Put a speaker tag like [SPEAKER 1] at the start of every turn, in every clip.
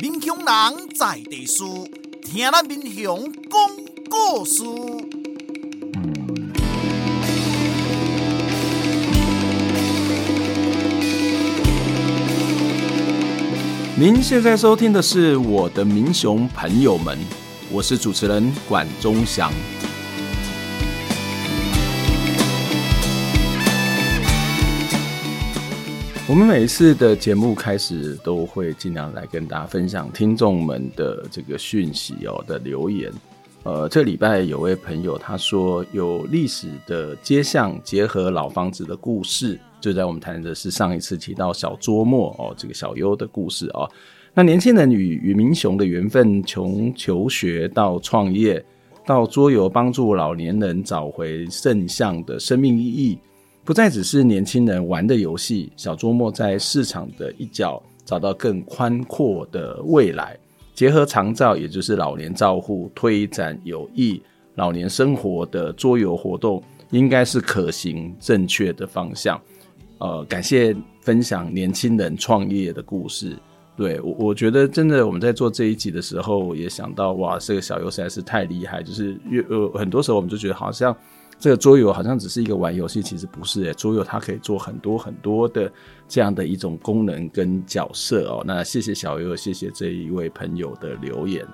[SPEAKER 1] 民雄人在地书，听咱民雄讲故事。
[SPEAKER 2] 您现在收听的是我的民雄朋友们，我是主持人管中祥。我们每一次的节目开始都会尽量来跟大家分享听众们的这个讯息哦的留言。呃，这礼拜有位朋友他说有历史的街巷结合老房子的故事，就在我们谈的是上一次提到小桌末哦，这个小优的故事哦。那年轻人与与民雄的缘分，从求学到创业，到桌游帮助老年人找回正向的生命意义。不再只是年轻人玩的游戏，小周末在市场的一角找到更宽阔的未来。结合长照，也就是老年照护，推展有益老年生活的桌游活动，应该是可行正确的方向。呃，感谢分享年轻人创业的故事。对，我我觉得真的我们在做这一集的时候，也想到哇，这个小优实在是太厉害，就是越呃很多时候我们就觉得好像。这个桌游好像只是一个玩游戏，其实不是诶，桌游它可以做很多很多的这样的一种功能跟角色哦。那谢谢小优，谢谢这一位朋友的留言。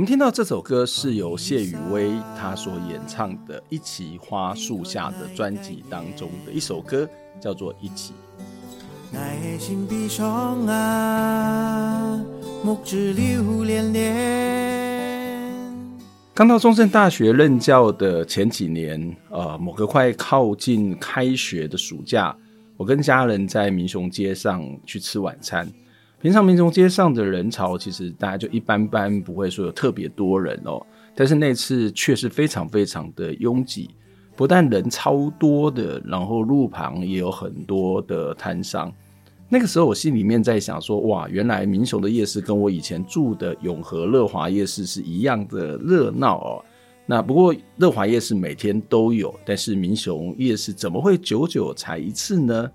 [SPEAKER 2] 我们听到这首歌是由谢宇威他所演唱的《一起花树下》的专辑当中的一首歌，叫做《一起》。刚到中正大学任教的前几年，呃，某个快靠近开学的暑假，我跟家人在民雄街上去吃晚餐。平常民雄街上的人潮，其实大家就一般般，不会说有特别多人哦。但是那次却是非常非常的拥挤，不但人超多的，然后路旁也有很多的摊商。那个时候我心里面在想说，哇，原来民雄的夜市跟我以前住的永和乐华夜市是一样的热闹哦。那不过乐华夜市每天都有，但是民雄夜市怎么会久久才一次呢？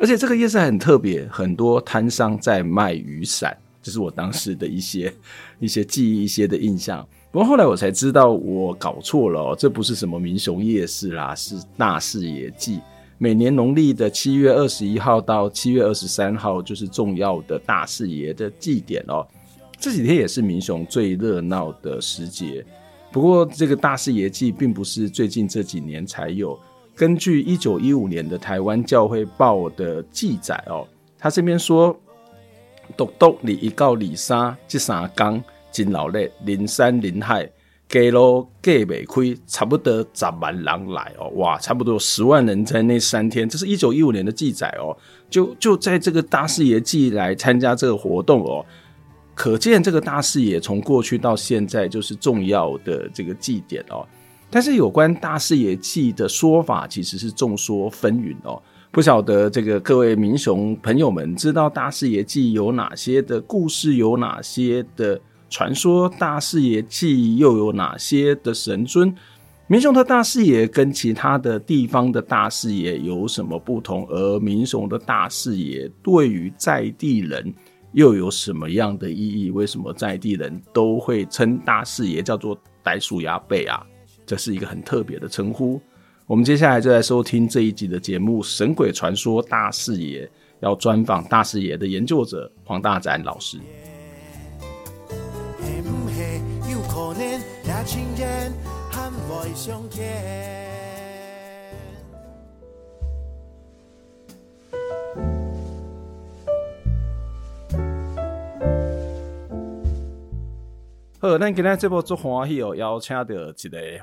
[SPEAKER 2] 而且这个夜市很特别，很多摊商在卖雨伞，这是我当时的一些 一些记忆、一些的印象。不过后来我才知道，我搞错了哦，这不是什么民雄夜市啦，是大视野祭。每年农历的七月二十一号到七月二十三号，就是重要的大视爷的祭典哦。这几天也是民雄最热闹的时节。不过这个大视爷祭并不是最近这几年才有。根据一九一五年的台湾教会报的记载哦，他这边说，独独里一告里沙这三天真劳累，林山林海街路计未开，差不多十万人来哦，哇，差不多十万人在那三天，这是一九一五年的记载哦，就就在这个大视爷祭来参加这个活动哦，可见这个大视爷从过去到现在就是重要的这个祭典哦。但是有关大视爷祭的说法其实是众说纷纭哦，不晓得这个各位民雄朋友们知道大视爷祭有哪些的故事，有哪些的传说？大视爷祭又有哪些的神尊？民雄的大视爷跟其他的地方的大视爷有什么不同？而民雄的大视爷对于在地人又有什么样的意义？为什么在地人都会称大视爷叫做袋鼠牙背啊？这是一个很特别的称呼。我们接下来就来收听这一集的节目《神鬼传说大视爷》，要专访大视爷的研究者黄大展老师。好，咱今天这部足欢喜哦，邀请到一个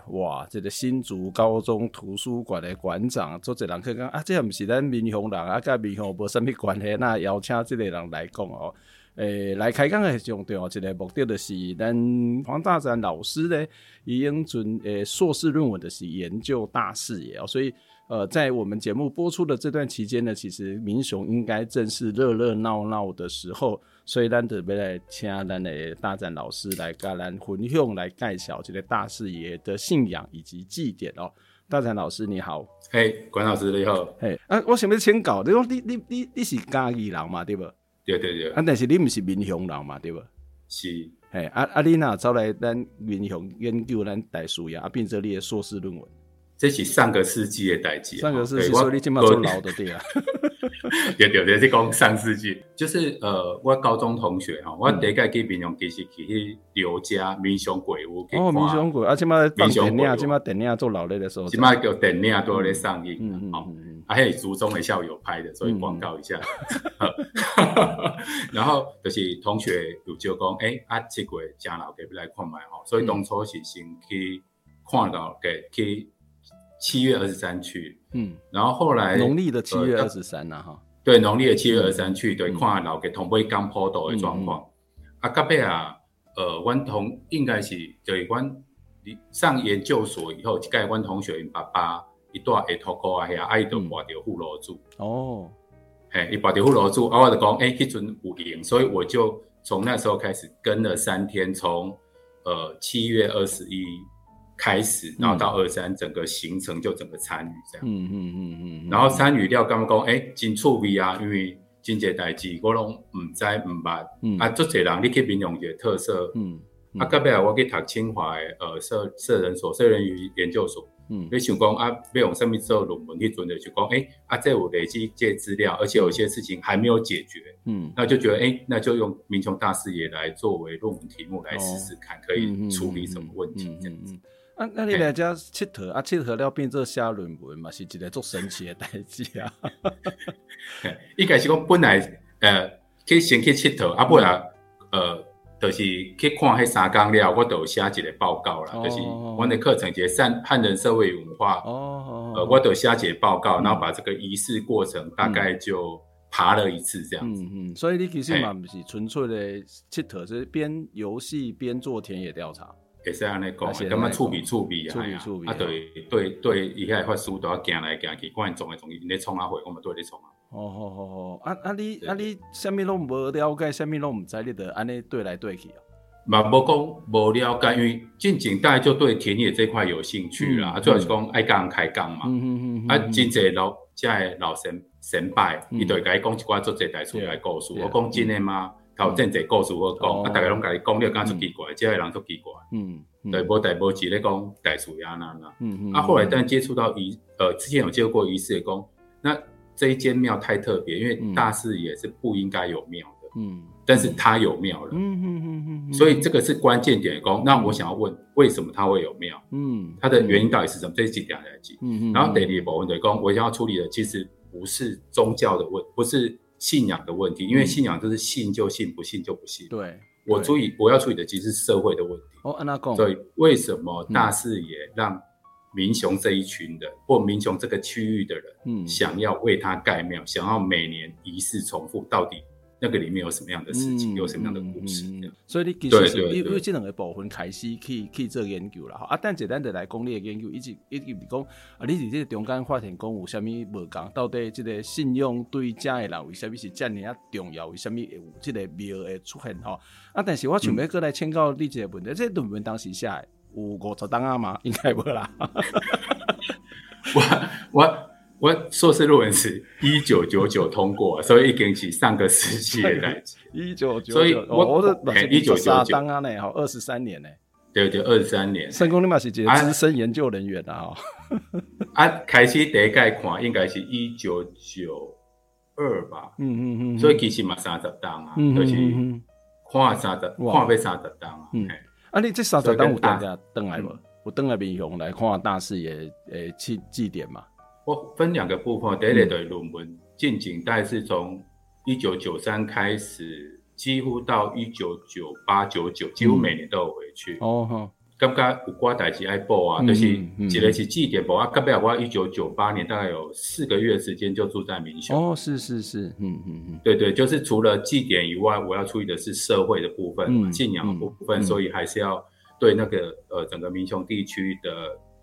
[SPEAKER 2] 哇，这个新竹高中图书馆的馆长，做这人去讲啊，这不是咱民雄人啊，跟民雄无什么关系，那邀请这个人来讲哦。诶，来开讲的重点一个目的就是，咱黄大山老师咧，已经准诶硕士论文的是研究大视野哦，所以呃，在我们节目播出的这段期间呢，其实民雄应该正是热热闹闹的时候，所以咱特别来请咱的大展老师来跟咱分享来介绍这个大视野的信仰以及祭典哦。大展老师你好，
[SPEAKER 3] 嘿，管老师你好，
[SPEAKER 2] 嘿，啊，我想要请教，你讲你你你你是嘉义人嘛，对不？
[SPEAKER 3] 对对对，
[SPEAKER 2] 啊，但是你唔是民雄人嘛，对不？
[SPEAKER 3] 是，
[SPEAKER 2] 嘿，啊啊，你哪走来咱民雄研究咱大树呀啊，变成你的硕士论文。
[SPEAKER 3] 这是上个世纪的代志，
[SPEAKER 2] 上个世纪，所以你今嘛做老的对啊。
[SPEAKER 3] 对 对对，是讲上世纪，就是呃，我高中同学哈，我第一届去民雄其实去刘家民雄鬼屋。
[SPEAKER 2] 哦，民雄鬼，啊，今嘛放电影，今嘛电影做老的的时候，
[SPEAKER 3] 今嘛叫电影都在上映。嗯嗯，还有族中的校友拍的，所以广告一下。然后就是同学有就讲，哎，啊，这个家老给不来看卖吼，所以当初是先去看到给去。七月二十三去，嗯，然后后来
[SPEAKER 2] 农历的七月二十三呐，哈，
[SPEAKER 3] 对，农历的七月二十三去，对，看老给同辈刚坡道的状况。啊，隔壁啊，呃，阮同应该是对阮上研究所以后，盖阮同学因爸爸一段会托孤啊，遐阿姨都挂着护罗柱。哦，嘿，伊挂着护罗柱，啊，我就讲，诶，迄阵有闲，所以我就从那时候开始跟了三天，从呃七月二十一。开始，然后到二三，整个行程就整个参与这样。嗯嗯嗯嗯。然后参与了，刚刚讲，哎，真趣味啊，因为真济代志，我拢唔知唔捌。嗯。啊，足济人，你去民雄嘅特色。嗯。啊，隔壁我去读清华的，呃，社社人所，社人与研究所。嗯。你想讲啊，要用什么做论文去准备去讲？哎，啊，这有累积这些资料，而且有些事情还没有解决。嗯。那就觉得，哎，那就用民雄大视野来作为论文题目来试试看，可以处理什么问题这样子。
[SPEAKER 2] 啊，那你来家佚佗啊，佚佗了变做写论文嘛，是一个足神奇的代志啊。
[SPEAKER 3] 一开始讲本来呃，去先去佚佗，啊不然呃，就是去看迄三工了，我都有写一个报告啦，就是我的课程节汉汉人社会文化，哦，呃，我都有写一个报告，然后把这个仪式过程大概就爬了一次这样子。嗯嗯，
[SPEAKER 2] 所以你其实嘛不是纯粹的佚佗，是边游戏边做田野调查。
[SPEAKER 3] 也是安尼讲，感觉，触笔触笔啊，啊，对对对，伊遐法师都要行来行去，管伊种诶种，因咧创啊会，我们都在创啊。
[SPEAKER 2] 哦哦哦哦，啊啊你啊你，啥物拢无了解，啥物拢毋知，你得安尼对来对去啊。
[SPEAKER 3] 嘛无讲无了解，因为进前大概就对田野这块有兴趣啦，啊，主要是讲爱甲人开讲嘛。嗯嗯嗯。啊，真济老遮诶老先先辈，伊就会甲伊讲一寡做这代出来故事。我讲真诶吗？头真济故事我讲，啊，大家拢甲你讲，你感觉足奇怪，即个人足奇怪。嗯，对，无代无志咧讲大视野那那。嗯嗯。啊，后来当接触到仪，呃，之前有接触过仪式的讲，那这一间庙太特别，因为大视野是不应该有庙的。嗯。但是他有庙了。嗯嗯嗯嗯。所以这个是关键点讲，那我想要问，为什么他会有庙？嗯。它的原因到底是什么？这是几点来记？嗯嗯。然后第二部分就讲，我想要处理的其实不是宗教的问，不是。信仰的问题，因为信仰就是信就信，不信就不信。对，我注意我要处理的其实是社会的问题。哦，安那讲。所以为什么大视野让民雄这一群人，或民雄这个区域的人，嗯，想要为他盖庙，想要每年仪式重复，到底？那个里面有什么样的事情，有什么样的故事？
[SPEAKER 2] 所以你其实是因为这两个部分开始去去做研究了哈。啊，但简单的来讲，你的研究一直一直讲啊，你在这个中间发现讲有什么无同？到底这个信用对家的人为什么是这样啊重要？为什么有这个庙的出现哈？啊，但是我想要过来请教你一个问题，这论文当时写有五十档啊吗？应该无啦。
[SPEAKER 3] 我我。我硕士论文是一九九九通过，所以已经是上个世纪的代志。
[SPEAKER 2] 一九九九，
[SPEAKER 3] 所以我一九九九
[SPEAKER 2] 啊呢，好二十三年呢。
[SPEAKER 3] 对对，二十三年。
[SPEAKER 2] 成功立马是几资深研究人员啊？
[SPEAKER 3] 啊，开始第一届看应该是一九九二吧。嗯嗯嗯。所以其实嘛三十档啊，就是看三十，看要三十档啊。嗯。
[SPEAKER 2] 啊，你这三十档有大家登来无？有登来民雄来看大视野诶祭祭典嘛？
[SPEAKER 3] 我分两个部分，第一类的论文进景大概是从一九九三开始，几乎到一九九八九九，几乎每年都有回去。哦，感觉有挂代志爱报啊，就是一个是祭典报啊。隔壁我一九九八年大概有四个月时间就住在民雄。
[SPEAKER 2] 哦，是是是，嗯嗯嗯，
[SPEAKER 3] 对对，就是除了祭典以外，我要处理的是社会的部分、信仰的部分，所以还是要对那个呃整个民雄地区的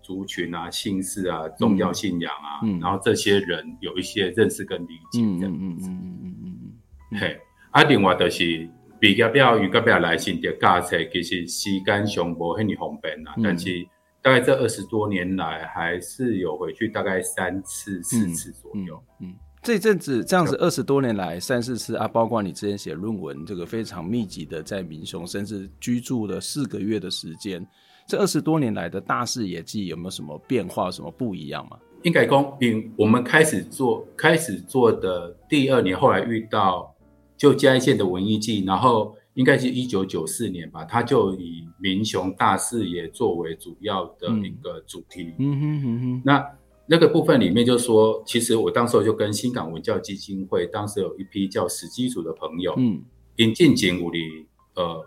[SPEAKER 3] 族群啊、姓氏啊、宗教信仰啊，然后这些人有一些认识跟理解，这样子。嗯嗯嗯嗯嗯嗯，嘿，啊，另外就是。毕业了，与隔壁来信的驾册，其实时间上无很方便啦。嗯、但是大概这二十多年来，还是有回去大概三次、四次左右。
[SPEAKER 2] 嗯，嗯嗯这阵子这样子二十多年来三四次啊，包括你之前写论文，这个非常密集的在民雄，甚至居住了四个月的时间。这二十多年来的大视野记有没有什么变化，什么不一样吗？
[SPEAKER 3] 应该讲，因我们开始做开始做的第二年，后来遇到。就嘉义县的文艺季，然后应该是一九九四年吧，他就以民雄大视野作为主要的一个主题。嗯哼哼哼。那那个部分里面就说，其实我当时候就跟新港文教基金会，当时有一批叫史基组的朋友，嗯，引进景武里，呃，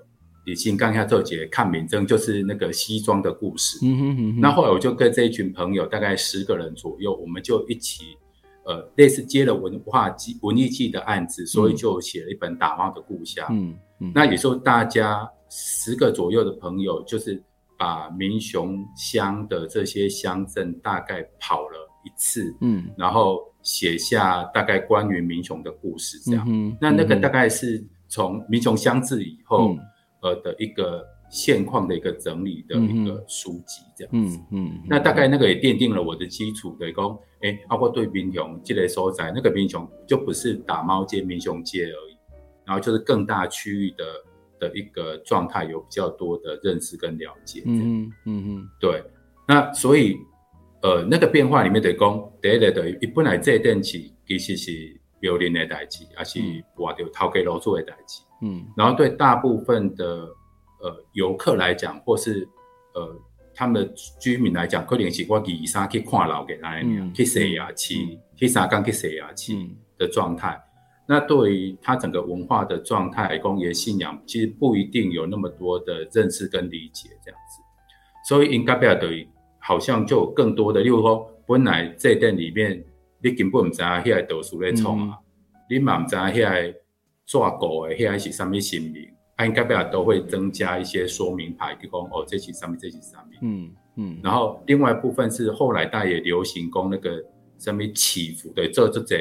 [SPEAKER 3] 李信刚下做节看民争，就是那个西装的故事。嗯哼哼。那后来我就跟这一群朋友，大概十个人左右，我们就一起。呃，类似接了文化季、文艺季的案子，所以就写了一本《打猫的故乡》。嗯嗯，那有时候大家十个左右的朋友，就是把民雄乡的这些乡镇大概跑了一次。嗯，然后写下大概关于民雄的故事，这样。嗯，那那个大概是从民雄乡志以后，呃的一个。现况的一个整理的一个书籍，这样子，嗯，嗯，那大概那个也奠定了我的基础，对，讲，哎，包括对民雄这类所在，那个民雄就不是打猫街、民雄街而已，然后就是更大区域的的一个状态，有比较多的认识跟了解，嗯嗯嗯，对，那所以，呃，那个变化里面的讲，第一个等于本来这一段期其实是庙林的代志，还是挖掉头家路主的代志，嗯，然后对大部分的。呃，游客来讲，或是呃，他们的居民来讲，可能是我以上去看老给他去洗牙器，去三缸去洗牙器的状态。嗯、那对于他整个文化的状态、公业信仰，其实不一定有那么多的认识跟理解这样子。所以应该不要对，好像就有更多的，例如说，本来这店里面你根本不知道那些豆腐在创啊，嗯、你嘛不知道那些抓狗的那些是什么姓名。应该不要都会增加一些说明牌，提供哦，这是上面，这是上面，嗯嗯。然后另外一部分是后来大家也流行供那个什么祈福的，做这这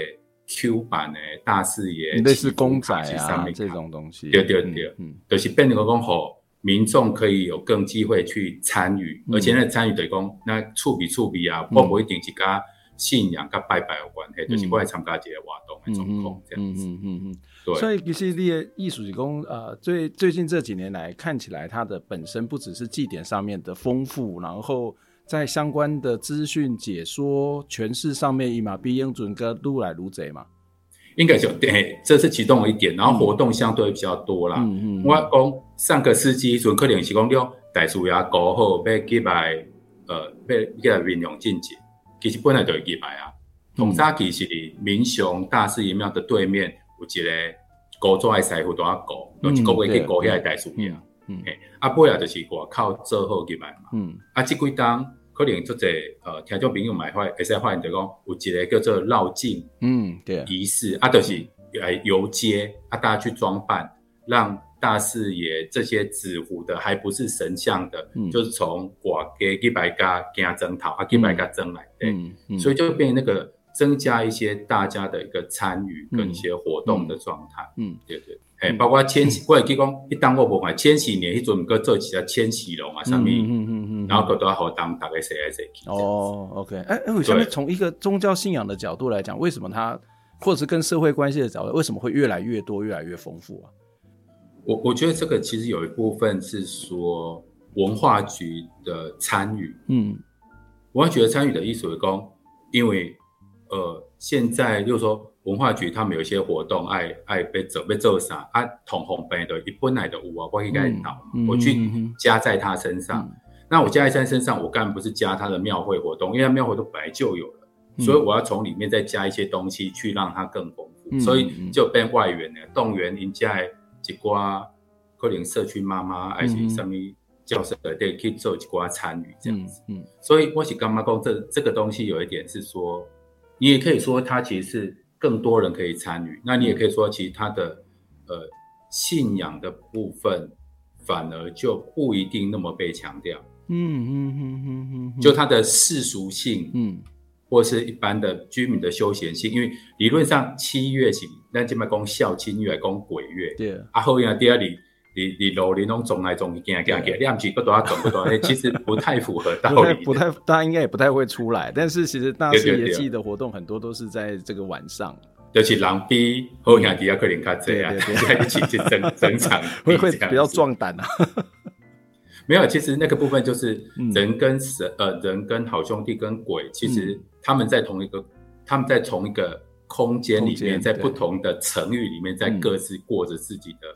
[SPEAKER 3] Q 版的大视野，
[SPEAKER 2] 类似公仔啊这种东西。
[SPEAKER 3] 对对对，嗯，就是变成讲好，民众可以有更机会去参与，而且那参与的讲那触笔触笔啊，我不一定是跟信仰跟拜拜有关系，就是过来参加这个活动的状况这样子，嗯嗯嗯。
[SPEAKER 2] 对所以其实你的艺术工，呃，最最近这几年来看起来，它的本身不只是祭典上面的丰富，然后在相关的资讯解说诠释上面，伊嘛比英准哥愈来愈多嘛。
[SPEAKER 3] 应该就对，这是其中的一点。然后活动相对比较多啦。嗯嗯。我讲上个世纪准可能是讲了大树也搞好，要击败，呃，要几来运用进去，其实本来就会几摆啊。同沙其实民雄大视野庙的对面。有一个古早的师傅都要搞，有一个月去搞遐个大树苗，嗯，嘿，啊，尾啊就是外口做好入来嘛，嗯，啊，即几当可能做者呃，听众朋友买会会使发现就讲有一个叫做绕境，嗯，对，仪式啊，就是来游街啊，大家去装扮，让大视野这些纸糊的还不是神像的，嗯，就是从外街几百家行整套啊，给百家整来，嗯，所以就变那个。增加一些大家的一个参与跟一些活动的状态，嗯，对对，哎，包括千禧，过来提供一当我不买千禧年一种个做起来千禧龙啊上面，嗯嗯嗯，然后都要好当大概谁来谁去。哦，OK，哎哎，为什么从一个宗教信仰的角度来讲，为什么它，或者是跟社会关系的角度，为什么会越来越多、越来越丰富啊？我我觉得这个其实有一部分是说文化局的参与，嗯，文化局的参与的意思是说，因为。呃，现在就是说文化局他们有一些活动，爱爱被走被做啥啊，同红本的，一本来的五啊，我应该导，我去加在他身上。嗯、那我加在他身上，我当然不是加他的庙会活动，因为他庙会都本来就有了，嗯、所以我要从里面再加一些东西去让它更丰富，嗯、所以就变外援了，动员人家一寡可能社区妈妈，还是什么。教授得去做一寡参与这样子。
[SPEAKER 2] 嗯，嗯
[SPEAKER 3] 所以我是感觉讲这这个东西有一点是说，你也可以说它其实是更多人可以参与，那你也可以说其实它的呃信仰的部分反而就不一定那么被强调。嗯嗯嗯嗯嗯，就它的世俗性，嗯。或是一般的居民的休闲性，因为理论上七月是咱这边讲孝亲月，讲鬼月。对。啊，后面第二里，你你老林拢总来总去，行行行，两句不多啊，总不多，其实不太符合道理。
[SPEAKER 2] 不太，大家应该也不太会出来。但是其实大士爷祭的活动很多都是在这个晚上。
[SPEAKER 3] 就是狼逼后面第二个人较济啊，在一起去整整场，
[SPEAKER 2] 会会比较壮胆啊。
[SPEAKER 3] 没有，其实那个部分就是人跟神，呃，人跟好兄弟跟鬼，其实。他们在同一个，他们在同一个空间里面，在不同的层域里面，在各自过着自己的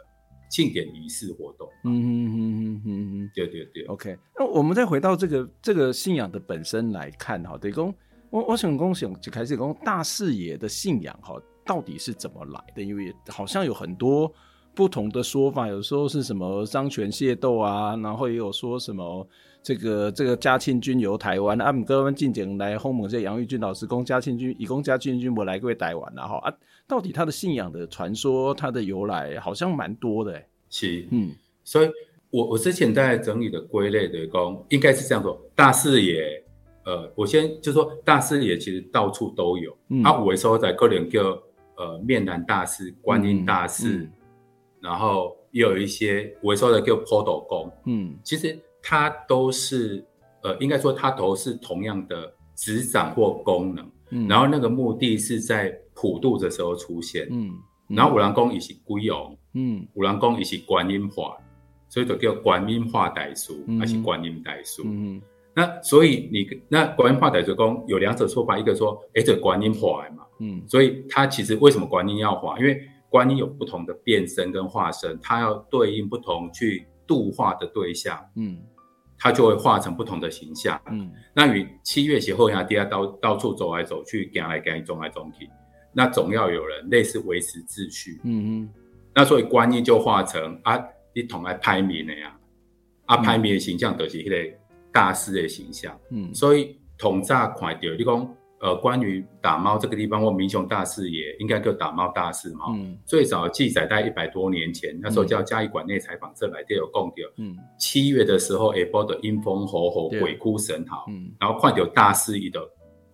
[SPEAKER 3] 庆典仪式活动。嗯嗯嗯嗯嗯嗯，对对对。
[SPEAKER 2] OK，那我们再回到这个这个信仰的本身来看哈，对公，我我想公想就开始讲大视野的信仰哈，到底是怎么来的？因为好像有很多不同的说法，有时候是什么张权械斗啊，然后也有说什么。这个这个嘉庆君游台湾，啊，姆哥们进前来访问这杨玉军老师，讲嘉庆君，以讲嘉庆君我来过台湾然后啊，到底他的信仰的传说，他的由来好像蛮多的，
[SPEAKER 3] 是，嗯，所以我我之前在整理的归类的讲，应该是这样说，大士爷，呃，我先就说大师爷其实到处都有，嗯、啊，有的时候在可能叫呃面南大师、观音大师，嗯嗯、然后也有一些有的时候叫坡斗公，嗯，其实。它都是，呃，应该说它都是同样的执掌或功能，嗯，然后那个目的是在普渡的时候出现，嗯，然后五郎宫也是归王，嗯，五郎宫也是观音化，所以就叫观音化代书，还是观音代书，嗯，那所以你那观音化代书讲有两种说法，一个说，哎，这观音化嘛，嗯，所以它其实为什么观音要化？因为观音有不同的变身跟化身，它要对应不同去度化的对象，嗯。它就会化成不同的形象。嗯，那与七月时候呀，第二到到处走来走去，行来行去，走来走去，那总要有人类似维持秩序。嗯嗯，那所以观音就化成啊，你同来拍面的呀，啊，拍面的形象就是迄个大师的形象。嗯，所以统乍看到你讲。呃，关于打猫这个地方，或民雄大士也应该叫打猫大士嘛。嗯，最早记载在一百多年前，那时候叫嘉义馆内采访这来电有供掉。嗯，七月的时候，下晡的阴风吼吼，鬼哭神嚎。嗯，然后看到大士伊的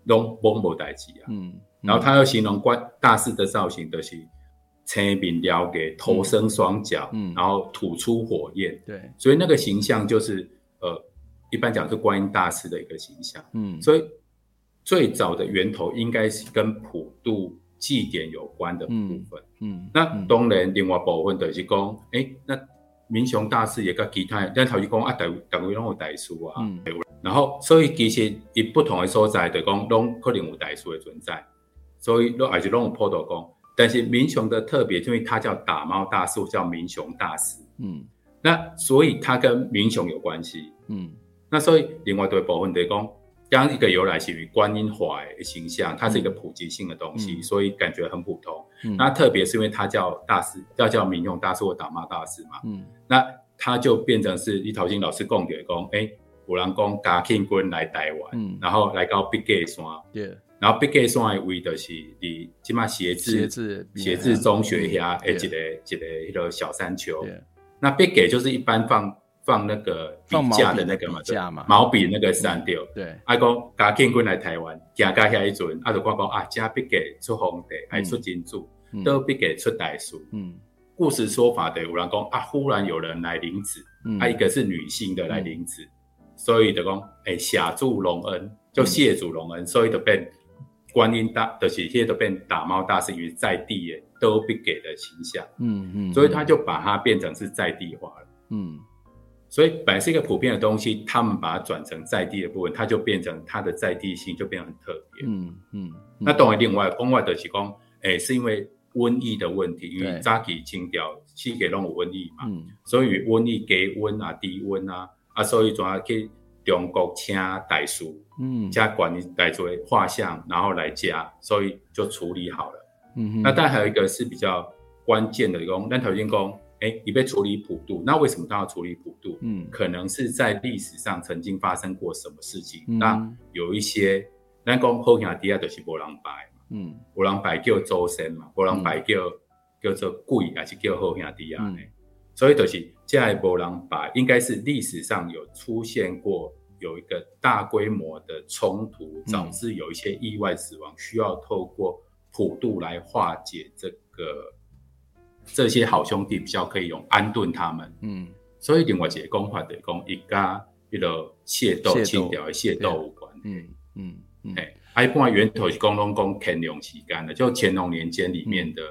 [SPEAKER 3] 拢崩无代志啊。嗯，然后他又形容关大士的造型的是青面缭个，头生双脚，嗯，然后吐出火焰。对，所以那个形象就是呃，一般讲是观音大士的一个形象。嗯，所以。最早的源头应该是跟普渡祭典有关的部分。嗯，嗯那当然另外部分就是讲，哎、欸，那民雄大师也跟其他，但头先讲啊，大大位拢有代书啊。嗯。然后，所以其实以不同的所在，就讲拢可能有代书的存在。所以，拢还是拢有普渡公。但是民雄的特别，因为它叫打猫大师，叫民雄大师。嗯。那所以它跟民雄有关系。嗯。那所以另外对部分就是讲。刚一个由来是于观音化的形象，它是一个普及性的东西，嗯、所以感觉很普通。嗯、那特别是因为它叫大师，要叫民用大师或打骂大师嘛。嗯，那它就变成是李桃金老师供给讲，哎，有人讲嘉庆君来台湾，嗯、然后来到笔架山，对，然后笔架山的位的是离即马协志协志中学下诶一个一个一个小山丘。对那笔架就是一般放。放那个笔架的那个嘛，毛笔那个山雕。对，阿公嘉庆君来台湾，行到遐一阵，阿就讲讲啊，家必给出皇帝，还出金主，都必给出代书。嗯，故事说法的有人讲啊，忽然有人来领旨，啊，一个是女性的来领旨，所以就讲哎，谢主隆恩，就谢主隆恩，所以就变观音大，就是现在都变打猫大士，因为在地的都必给的形象。嗯嗯，所以他就把它变成是在地化了。嗯。所以本来是一个普遍的东西，他们把它转成在地的部分，它就变成它的在地性就变得很特别。嗯嗯。嗯那当然，另外另外的是讲，诶，是因为瘟疫的问题，因为早期清掉，去给弄瘟疫嘛，嗯、所以瘟疫低温啊、低温啊，啊，所以就要去中国请代书，嗯，加管理来作为画像，然后来加，所以就处理好了。嗯哼。那但还有一个是比较关键的，讲，咱头先讲。哎，你被处理普渡，那为什么他要处理普渡？
[SPEAKER 2] 嗯，
[SPEAKER 3] 可能是在历史上曾经发生过什么事情，
[SPEAKER 2] 嗯、
[SPEAKER 3] 那有一些，咱讲好兄弟啊，就是无人拜嘛，
[SPEAKER 2] 嗯，
[SPEAKER 3] 无人拜叫祖先嘛，无人拜叫、嗯、叫做鬼，还是叫好兄弟啊？嗯、所以就是这无人拜，应该是历史上有出现过有一个大规模的冲突，导致有一些意外死亡，需要透过普渡来化解这个。这些好兄弟比较可以用安顿他们，
[SPEAKER 2] 嗯，
[SPEAKER 3] 所以另外一个讲法就是讲，一家一个械斗、清朝的械斗有关，
[SPEAKER 2] 嗯嗯嗯，
[SPEAKER 3] 哎，一般源头是讲拢讲乾隆期间的，就乾隆年间里面的、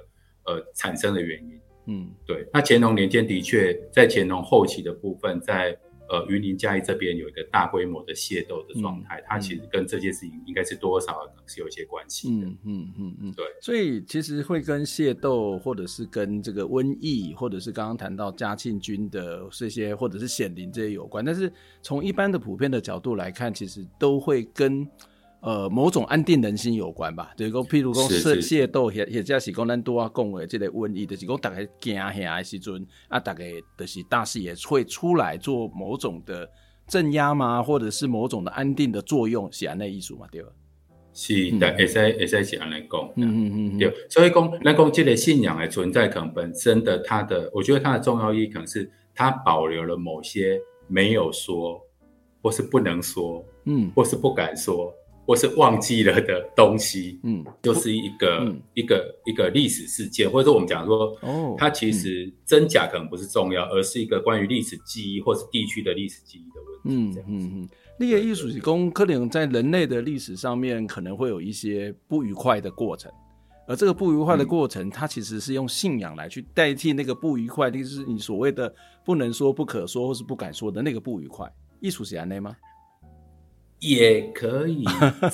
[SPEAKER 3] 嗯、呃产生的原因，
[SPEAKER 2] 嗯，对，
[SPEAKER 3] 那乾隆年间的确在乾隆后期的部分在。呃，云林嘉义这边有一个大规模的械斗的状态，嗯、它其实跟这件事情应该是多少是有一些关系的。
[SPEAKER 2] 嗯嗯嗯嗯，对。
[SPEAKER 3] 所
[SPEAKER 2] 以其实会跟械斗，或者是跟这个瘟疫，或者是刚刚谈到嘉庆军的这些，或者是显灵这些有关。但是从一般的普遍的角度来看，其实都会跟。呃，某种安定人心有关吧，就是讲，譬如讲，械械斗，或或者是讲，咱拄啊讲的这个瘟疫，就是讲，大家惊吓的时阵，啊，大家就是大师也会出来做某种的镇压嘛，或者是某种的安定的作用，是安内意思嘛，对吧？
[SPEAKER 3] 是，但会使会使是安尼讲，
[SPEAKER 2] 嗯嗯嗯，
[SPEAKER 3] 对。所以讲，咱讲这个信仰的存在，可能本身的它的，我觉得它的重要意义，可能是它保留了某些没有说，或是不能说，嗯，或是不敢说。或是忘记了的东西，嗯，就是一个、嗯、一个一个历史事件，或者说我们讲说，哦，它其实真假可能不是重要，嗯、而是一个关于历史记忆或是地区的历史记忆的问题。
[SPEAKER 2] 嗯嗯嗯，那个艺术是讲可能在人类的历史上面可能会有一些不愉快的过程，而这个不愉快的过程，嗯、它其实是用信仰来去代替那个不愉快，就是你所谓的不能说、不可说或是不敢说的那个不愉快。艺术是这样吗？
[SPEAKER 3] 也可以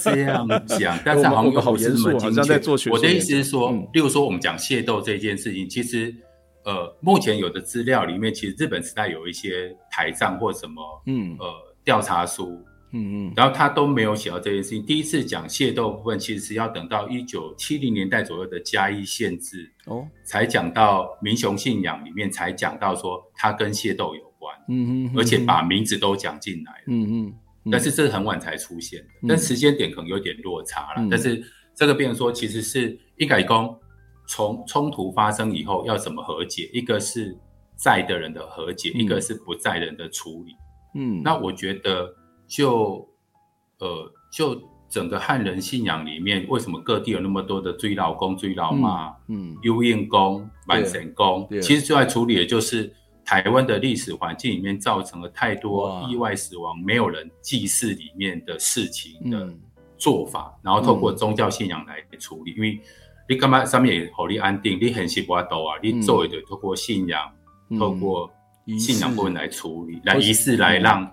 [SPEAKER 3] 这样讲，但是好像好严肃，好像在做学。我的意思是说，嗯、例如说我们讲械斗这件事情，其实呃，目前有的资料里面，其实日本时代有一些台账或什么，嗯。呃调查书，嗯嗯，然后他都没有写到这件事情。第一次讲械斗部分，其实是要等到一九七零年代左右的嘉义县志哦，才讲到民雄信仰里面才讲到说它跟械斗有关，嗯嗯，而且把名字都讲进来了，嗯嗯。但是这是很晚才出现的，嗯、但时间点可能有点落差了。嗯、但是这个变成说，其实是一改工从冲突发生以后要怎么和解，一个是在的人的和解，嗯、一个是不在人的处理。嗯，那我觉得就呃，就整个汉人信仰里面，为什么各地有那么多的追老公、追老妈、嗯，有应公、满神公，其实最爱处理的就是。台湾的历史环境里面造成了太多意外死亡，没有人祭祀里面的事情的做法，然后透过宗教信仰来处理。因为你干嘛上面也好，你安定，你很习惯都啊，你做一对透过信仰，透过信仰部分来处理，来仪式来让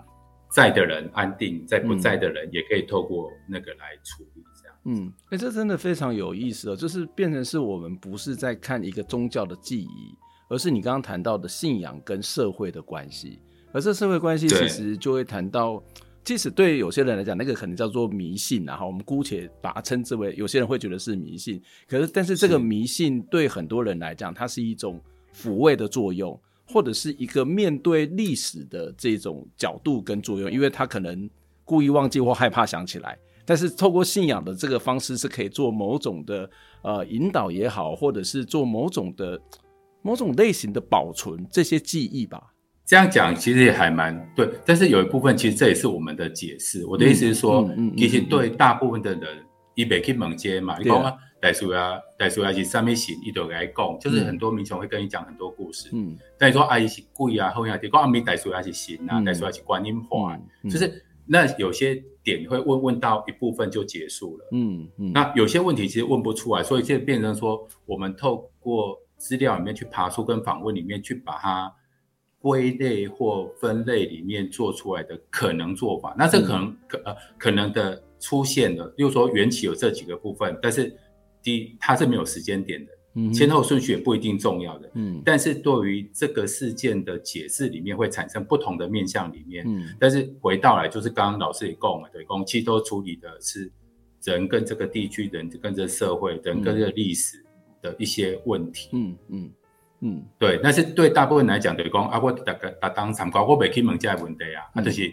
[SPEAKER 3] 在的人安定，在不在的人也可以透过那个来处理，这样。
[SPEAKER 2] 嗯，哎，这真的非常有意思哦，就是变成是我们不是在看一个宗教的记忆。而是你刚刚谈到的信仰跟社会的关系，而这社会关系其实就会谈到，即使对有些人来讲，那个可能叫做迷信，然后我们姑且把它称之为，有些人会觉得是迷信。可是，但是这个迷信对很多人来讲，它是一种抚慰的作用，或者是一个面对历史的这种角度跟作用，因为他可能故意忘记或害怕想起来，但是透过信仰的这个方式是可以做某种的呃引导也好，或者是做某种的。某种类型的保存这些记忆吧，
[SPEAKER 3] 这样讲其实也还蛮对，但是有一部分其实这也是我们的解释。我的意思是说，嗯嗯嗯、其实对大部分的人，伊袂去问这嘛，你讲啊，大叔啊，大叔啊是上面写一堆来讲，就是很多民众会跟你讲很多故事。嗯，但你说阿姨是鬼啊，后面讲阿弥大叔啊是神啊，大叔啊是观音花，嗯嗯、就是那有些点会问问到一部分就结束了。嗯嗯，嗯那有些问题其实问不出来，所以就变成说，我们透过。资料里面去爬出，跟访问里面去把它归类或分类里面做出来的可能做法，那这可能可呃可能的出现的，例如说缘起有这几个部分，但是第一它是没有时间点的，嗯，先后顺序也不一定重要的，嗯，但是对于这个事件的解释里面会产生不同的面向里面，嗯，但是回到来就是刚刚老师也讲了，对，公其实都处理的是人跟这个地区，人跟这个社会，人跟这个历史。的一些问题，
[SPEAKER 2] 嗯嗯，
[SPEAKER 3] 嗯，对。但是对大部分来讲，就是讲啊，我大家大当参加，我未去问这个问题啊，嗯、啊，就是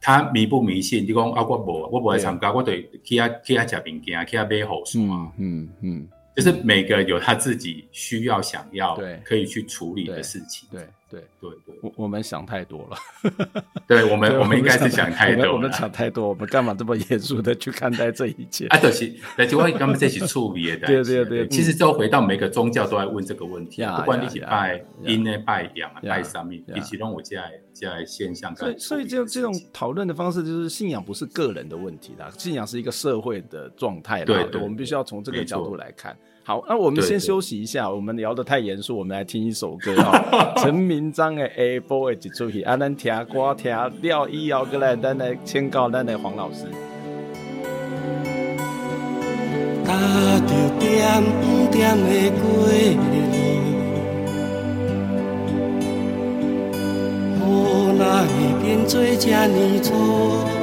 [SPEAKER 3] 他迷不迷信？你讲啊，我无，我无来参加，我对去啊去啊食物件，去啊买好书啊，嗯嗯，就是每个有他自己需要、想要、对，可以去处理的事情，
[SPEAKER 2] 对。对
[SPEAKER 3] 对对，
[SPEAKER 2] 我我们想太多了。
[SPEAKER 3] 对我们，我们应该是想太多了。
[SPEAKER 2] 我们想太多，我们干嘛这么严肃的去看待这一切？
[SPEAKER 3] 啊，对，是，那就我刚刚在一起处理的。
[SPEAKER 2] 对对对，
[SPEAKER 3] 其实就回到每个宗教都在问这个问题，不管你是拜阴呢、拜阳啊、拜上面，一起让我这样这样现象。
[SPEAKER 2] 所以，所以就这种讨论的方式，就是信仰不是个人的问题啦，信仰是一个社会的状态。对，我们必须要从这个角度来看。好，那我们先休息一下。对对对，我们聊得太严肃，我们来听一首歌啊。陈明章的《下晡的一出戏》，啊，咱听歌听了以后，过来咱来请教咱的黄老师。踏着点点的过路，雨哪会变做这呢粗？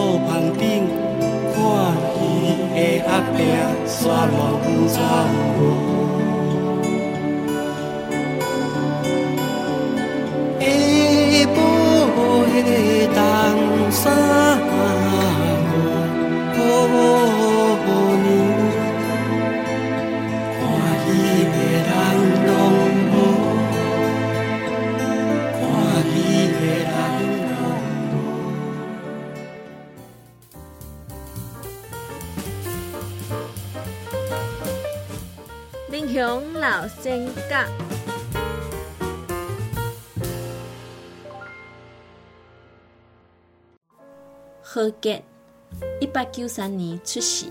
[SPEAKER 2] 布棚顶看伊的阿伯刷网走下晡的东山。
[SPEAKER 4] 老先甲，何杰，一八九三年出世，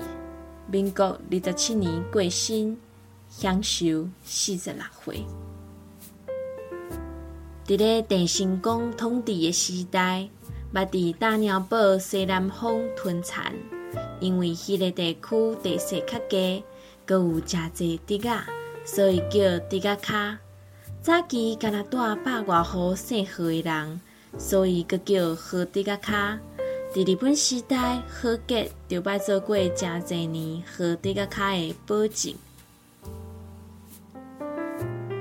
[SPEAKER 4] 民国二十七年过身，享寿四十六岁。伫咧郑成功统治的时代，捌伫大鸟堡西南方屯田，因为迄个地区地势较低，阁有诚济竹仔。所以叫竹仔脚。早期敢若住百外户姓何的人，所以阁叫何竹仔脚。伫日本时代，何杰就拜做过诚侪年何竹仔脚的保正。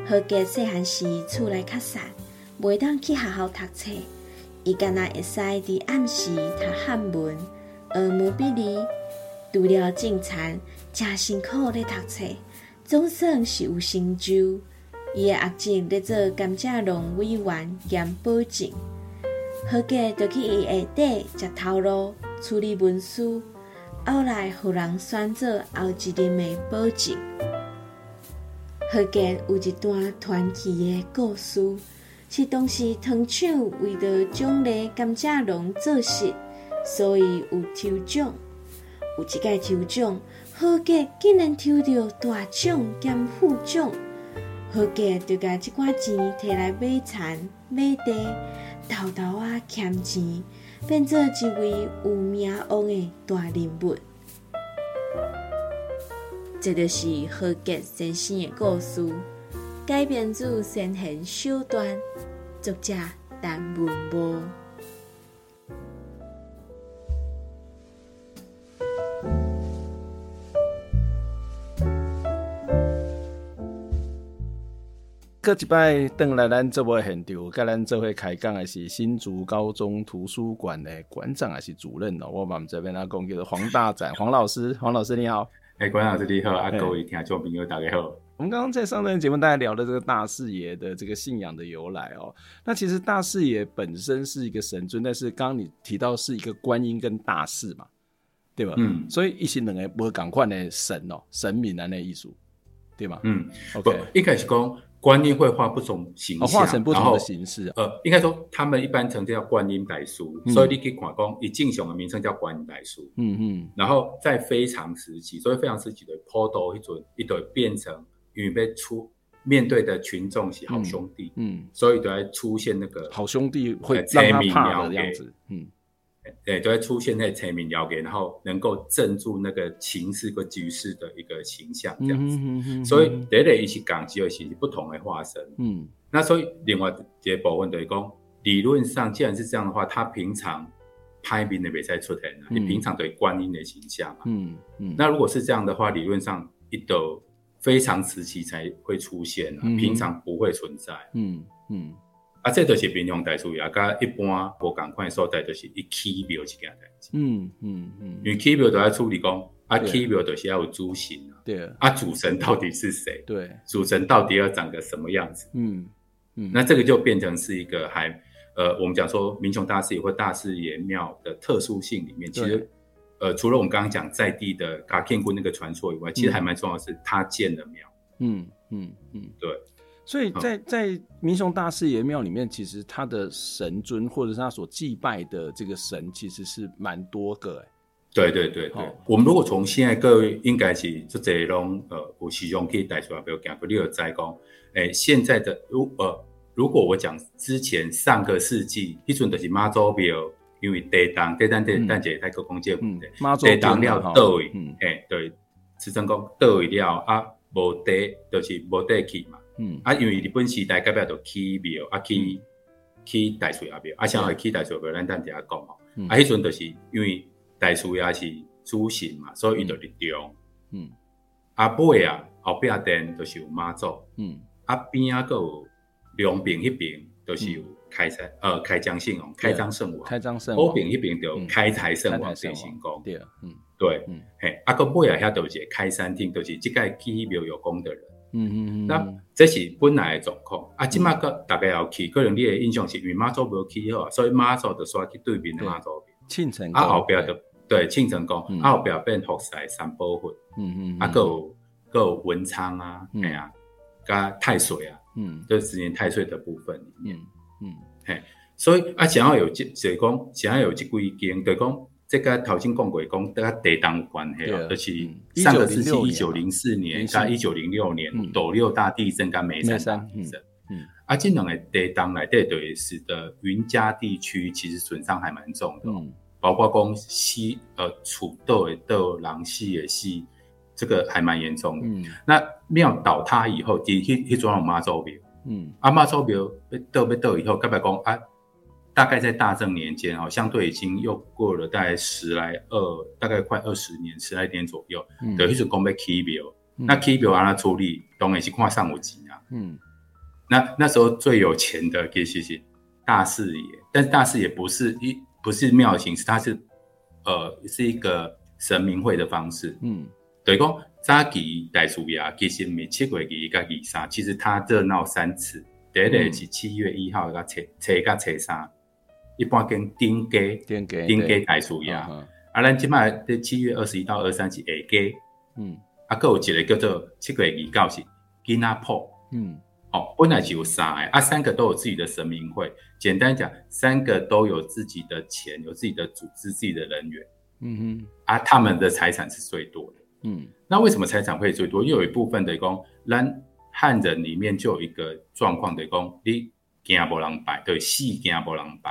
[SPEAKER 4] 何杰细汉时厝内较散，袂当去学校读册，伊敢若会使伫暗时读汉文、学毛笔字，除了种田，诚辛苦咧读册。总算是有成就，伊的阿叔咧做甘蔗农委员兼保证，何杰就去伊下底食头路，处理文书，后来互人选做后一任的保证。何杰有一段传奇的故事，是当时糖厂为了奖励甘蔗农做事，所以有抽奖，有一届抽奖。何杰竟然抽到大奖兼副奖，何杰就把这寡钱摕来买田买地，偷偷啊捡钱，变做一位有名望的大人物。这就是何杰先生的故事，改编自先贤小段，作者陈文波。
[SPEAKER 2] 这一摆等来咱这位现场，跟咱这位开讲的是新竹高中图书馆的馆长还是主任哦？我们这边阿公叫做黄大展黄老师，黄老师你好，
[SPEAKER 3] 哎，馆长你好，阿各位听众朋友大家好。
[SPEAKER 2] 我们刚刚在上段节目大家聊的这个大视野的这个信仰的由来哦，那其实大视野本身是一个神尊，但是刚刚你提到是一个观音跟大士嘛，对吧？嗯，所以一些两个不赶快的神哦，神明啊那艺术，对吗？嗯
[SPEAKER 3] ，OK，一开始讲。观音会画不同形象，
[SPEAKER 2] 画成不同的形式。
[SPEAKER 3] 呃，应该说他们一般称叫观音白书，所以你可以看讲以敬雄的名称叫观音白书。嗯嗯。然后在非常时期，所以非常时期的坡度一准一对变成预备出面对的群众是好兄弟。嗯。所以都会出现那个
[SPEAKER 2] 好兄弟会让他怕的样子。嗯。
[SPEAKER 3] 对，都会出现在催眠疗给，然后能够镇住那个情势和局势的一个形象，这样子。所以，得得一起讲，只有一些不同的化身。嗯，那所以另外这部分就是讲，理论上既然是这样的话，他平常拍面的比赛出现，你平常对观音的形象嘛。
[SPEAKER 2] 嗯嗯。
[SPEAKER 3] 那如果是这样的话，理论上一斗非常时期才会出现，平常不会存在。
[SPEAKER 2] 嗯嗯。
[SPEAKER 3] 啊，这都是民雄大师爷，跟一般无共款所在，都是一起庙一件代志。
[SPEAKER 2] 嗯嗯嗯。
[SPEAKER 3] 因为起庙都要处理讲，啊起庙都是要有主神啊。
[SPEAKER 2] 对。
[SPEAKER 3] 啊，主神到底是谁？
[SPEAKER 2] 对。
[SPEAKER 3] 主神到底要长个什么样子？
[SPEAKER 2] 嗯嗯。
[SPEAKER 3] 那这个就变成是一个还。呃，我们讲说民雄大士爷或大士爷庙的特殊性里面，其实，呃，除了我们刚刚讲在地的嘎天姑那个传说以外，其实还蛮重要的是他建的庙。
[SPEAKER 2] 嗯嗯嗯，
[SPEAKER 3] 对。
[SPEAKER 2] 所以在在民雄大士爷庙里面，其实他的神尊或者是他所祭拜的这个神，其实是蛮多个。哎，
[SPEAKER 3] 对对对对。我们如果从现在各位应该是这这种呃，有时用可以带出来，比如讲个六在讲，哎，现在的如呃。如果我讲之前上个世纪，一阵就是妈祖庙，因为地当地当地当节太过公建，地当了倒位，哎，对，慈诚宫倒位了啊，无地就是无地去嘛，嗯，啊，因为日本时代隔壁就起庙，啊起起大水阿庙，啊，像会起大师爷庙，咱等下讲吼，啊，迄阵就是因为大水也是主神嘛，所以伊就立中，嗯，啊尾啊后壁殿就是有妈祖，嗯，啊边啊个有。两边迄边都是有开财，呃，开张圣王，开张圣王，
[SPEAKER 2] 开张圣王。
[SPEAKER 3] 后边一边就开财圣王变行宫。
[SPEAKER 2] 对，嗯，
[SPEAKER 3] 对，嗯，嘿，啊，个尾啊，遐都是开山厅，都是即个起庙有功的人。嗯嗯嗯。那这是本来的状况。啊，今麦个大概要去，可能你的印象是因为妈祖庙起好，所以妈祖就刷去对面的妈祖庙。
[SPEAKER 2] 庆城。
[SPEAKER 3] 啊，后边的对庆城宫，啊后边变福赛三宝份。嗯嗯。啊，个有个有文昌啊，哎呀，加太岁啊。嗯，就是十年太岁的部分里面，嗯，嘿，所以啊，想要有这，所以讲想要有这几间，对讲这个头先讲过讲，跟地当有关系哦，就是上个世纪一九零四年到一九零六年斗六大地震跟梅山大地震，嗯，啊，这两个地当来对对使得云嘉地区其实损伤还蛮重的，嗯，包括讲西呃楚豆的豆狼系也系。这个还蛮严重的。嗯，那庙倒塌以后，第一去去装妈祖庙。嗯，阿妈祖庙被倒被倒以后，该不讲啊？大概在大正年间哦，相对已经又过了大概十来二，大概快二十年，十来年左右。嗯，对，就是讲被起庙。那起庙让他处理，当然是看上五级啊。嗯，那那时候最有钱的其实是大士爷，但是大士爷不是一不是庙形式，他是呃是一个神明会的方式。嗯。等于讲早期大师爷其实每七月二一个二三，其实他热闹三次。第一个是七月一号个初初一个初三，一般跟顶家顶家顶家大师爷。啊，咱即摆在七月二十一到二三是下加。嗯，啊，搁有一个叫做七月二九是囡仔铺。嗯，哦，本来就有三个，啊，三个都有自己的神明会。简单讲，三个都有自己的钱，有自己的组织，自己的人员。嗯哼，啊，他们的财产是最多的。嗯，那为什么财产会最多？又有一部分的讲，咱汉人里面就有一个状况的讲，你惊无人拜，对，死惊无人拜。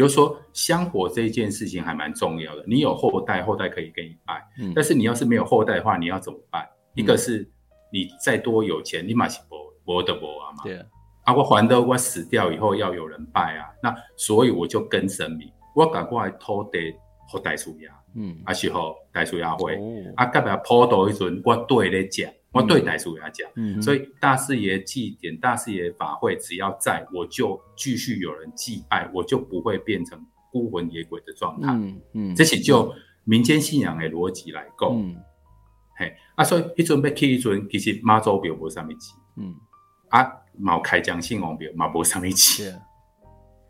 [SPEAKER 3] 对，比如说香火这一件事情还蛮重要的，你有后代，后代可以给你拜。嗯，但是你要是没有后代的话，你要怎么办？嗯、一个是你再多有钱，你嘛是博博的博啊嘛。对，啊，我还得我死掉以后要有人拜啊，那所以我就跟神明，我赶过来土地后代出呀。嗯，啊时候大师爷会，哦、啊，隔壁普渡一阵，我对咧讲，嗯、我对大师爷讲，嗯，所以大师爷祭典、大师爷法会，只要在，我就继续有人祭拜，我就不会变成孤魂野鬼的状态，嗯嗯，这是就民间信仰的逻辑来讲，嗯，嘿，啊，所以一阵要去一阵，其实妈祖庙无啥物事，嗯，啊，冇开张信王庙嘛无啥物事。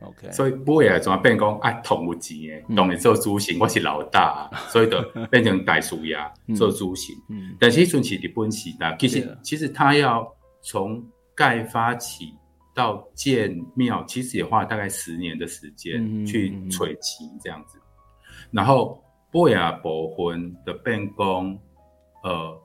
[SPEAKER 2] OK，
[SPEAKER 3] 所以不会啊，怎么变讲啊？同有钱诶，当然做主神，我是老大，所以就变成大师爷做主神。嗯，但是顺其日本时代，其实其实他要从盖发起到建庙，其实也花了大概十年的时间去取齐这样子。然后不会啊，部分的变工，呃。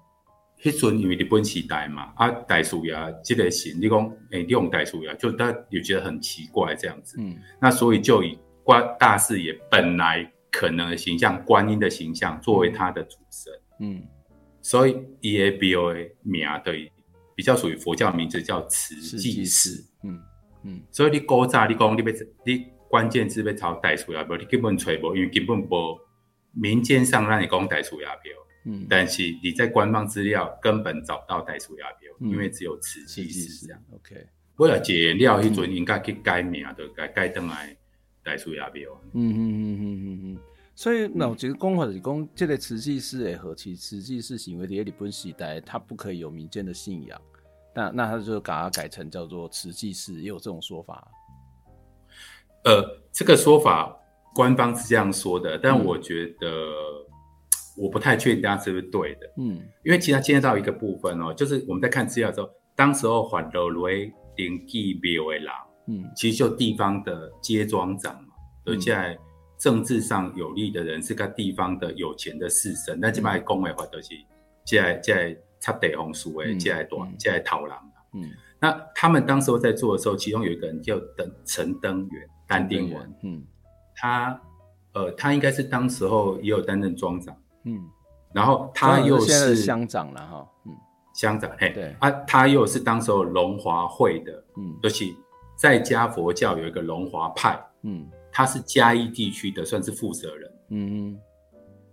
[SPEAKER 3] 迄阵因为日本时代嘛，啊，大师爷这个型，你讲，诶、欸，你用大师爷，就大家有觉得很奇怪这样子。嗯，那所以就以观大士爷本来可能的形象，观音的形象作为他的主神。嗯，所以 E A B O A 名对，比较属于佛教名字叫慈济寺。嗯嗯，所以你古早你讲你要你关键字要抄代厝爷庙，你根本找无，因为根本无民间上让你讲代厝爷庙，嗯，但是你在官方资料根本找不到代厝爷庙，嗯、因为只有瓷器是这样。OK，为了解料，迄阵应该去改名，就改改登来代厝爷庙。嗯嗯嗯嗯嗯嗯。
[SPEAKER 2] 所以那我觉得讲法是讲，这个瓷器师的何其慈济寺行为的日本时代，它不可以有民间的信仰，那那他就把它改成叫做瓷器师，也有这种说法。
[SPEAKER 3] 呃，这个说法官方是这样说的，但我觉得我不太确定大家是不是对的。嗯，因为其实牵涉到一个部分哦，就是我们在看资料的时候，当时候还落来登记庙的人，嗯，其实就地方的街庄长嘛，而且在政治上有利的人，是个地方的有钱的士绅，那基本上讲的话都是在在插地红树诶，在短在讨狼。嗯，那他们当时候在做的时候，其中有一个人叫登陈登元。丹丁文，嗯，他，呃，他应该是当时候也有担任庄长，嗯，然后他又是
[SPEAKER 2] 乡长了哈，嗯，
[SPEAKER 3] 乡长，嘿，对。啊，他又是当时候龙华会的，嗯，尤其在家佛教有一个龙华派，嗯，他是嘉义地区的算是负责人，嗯嗯，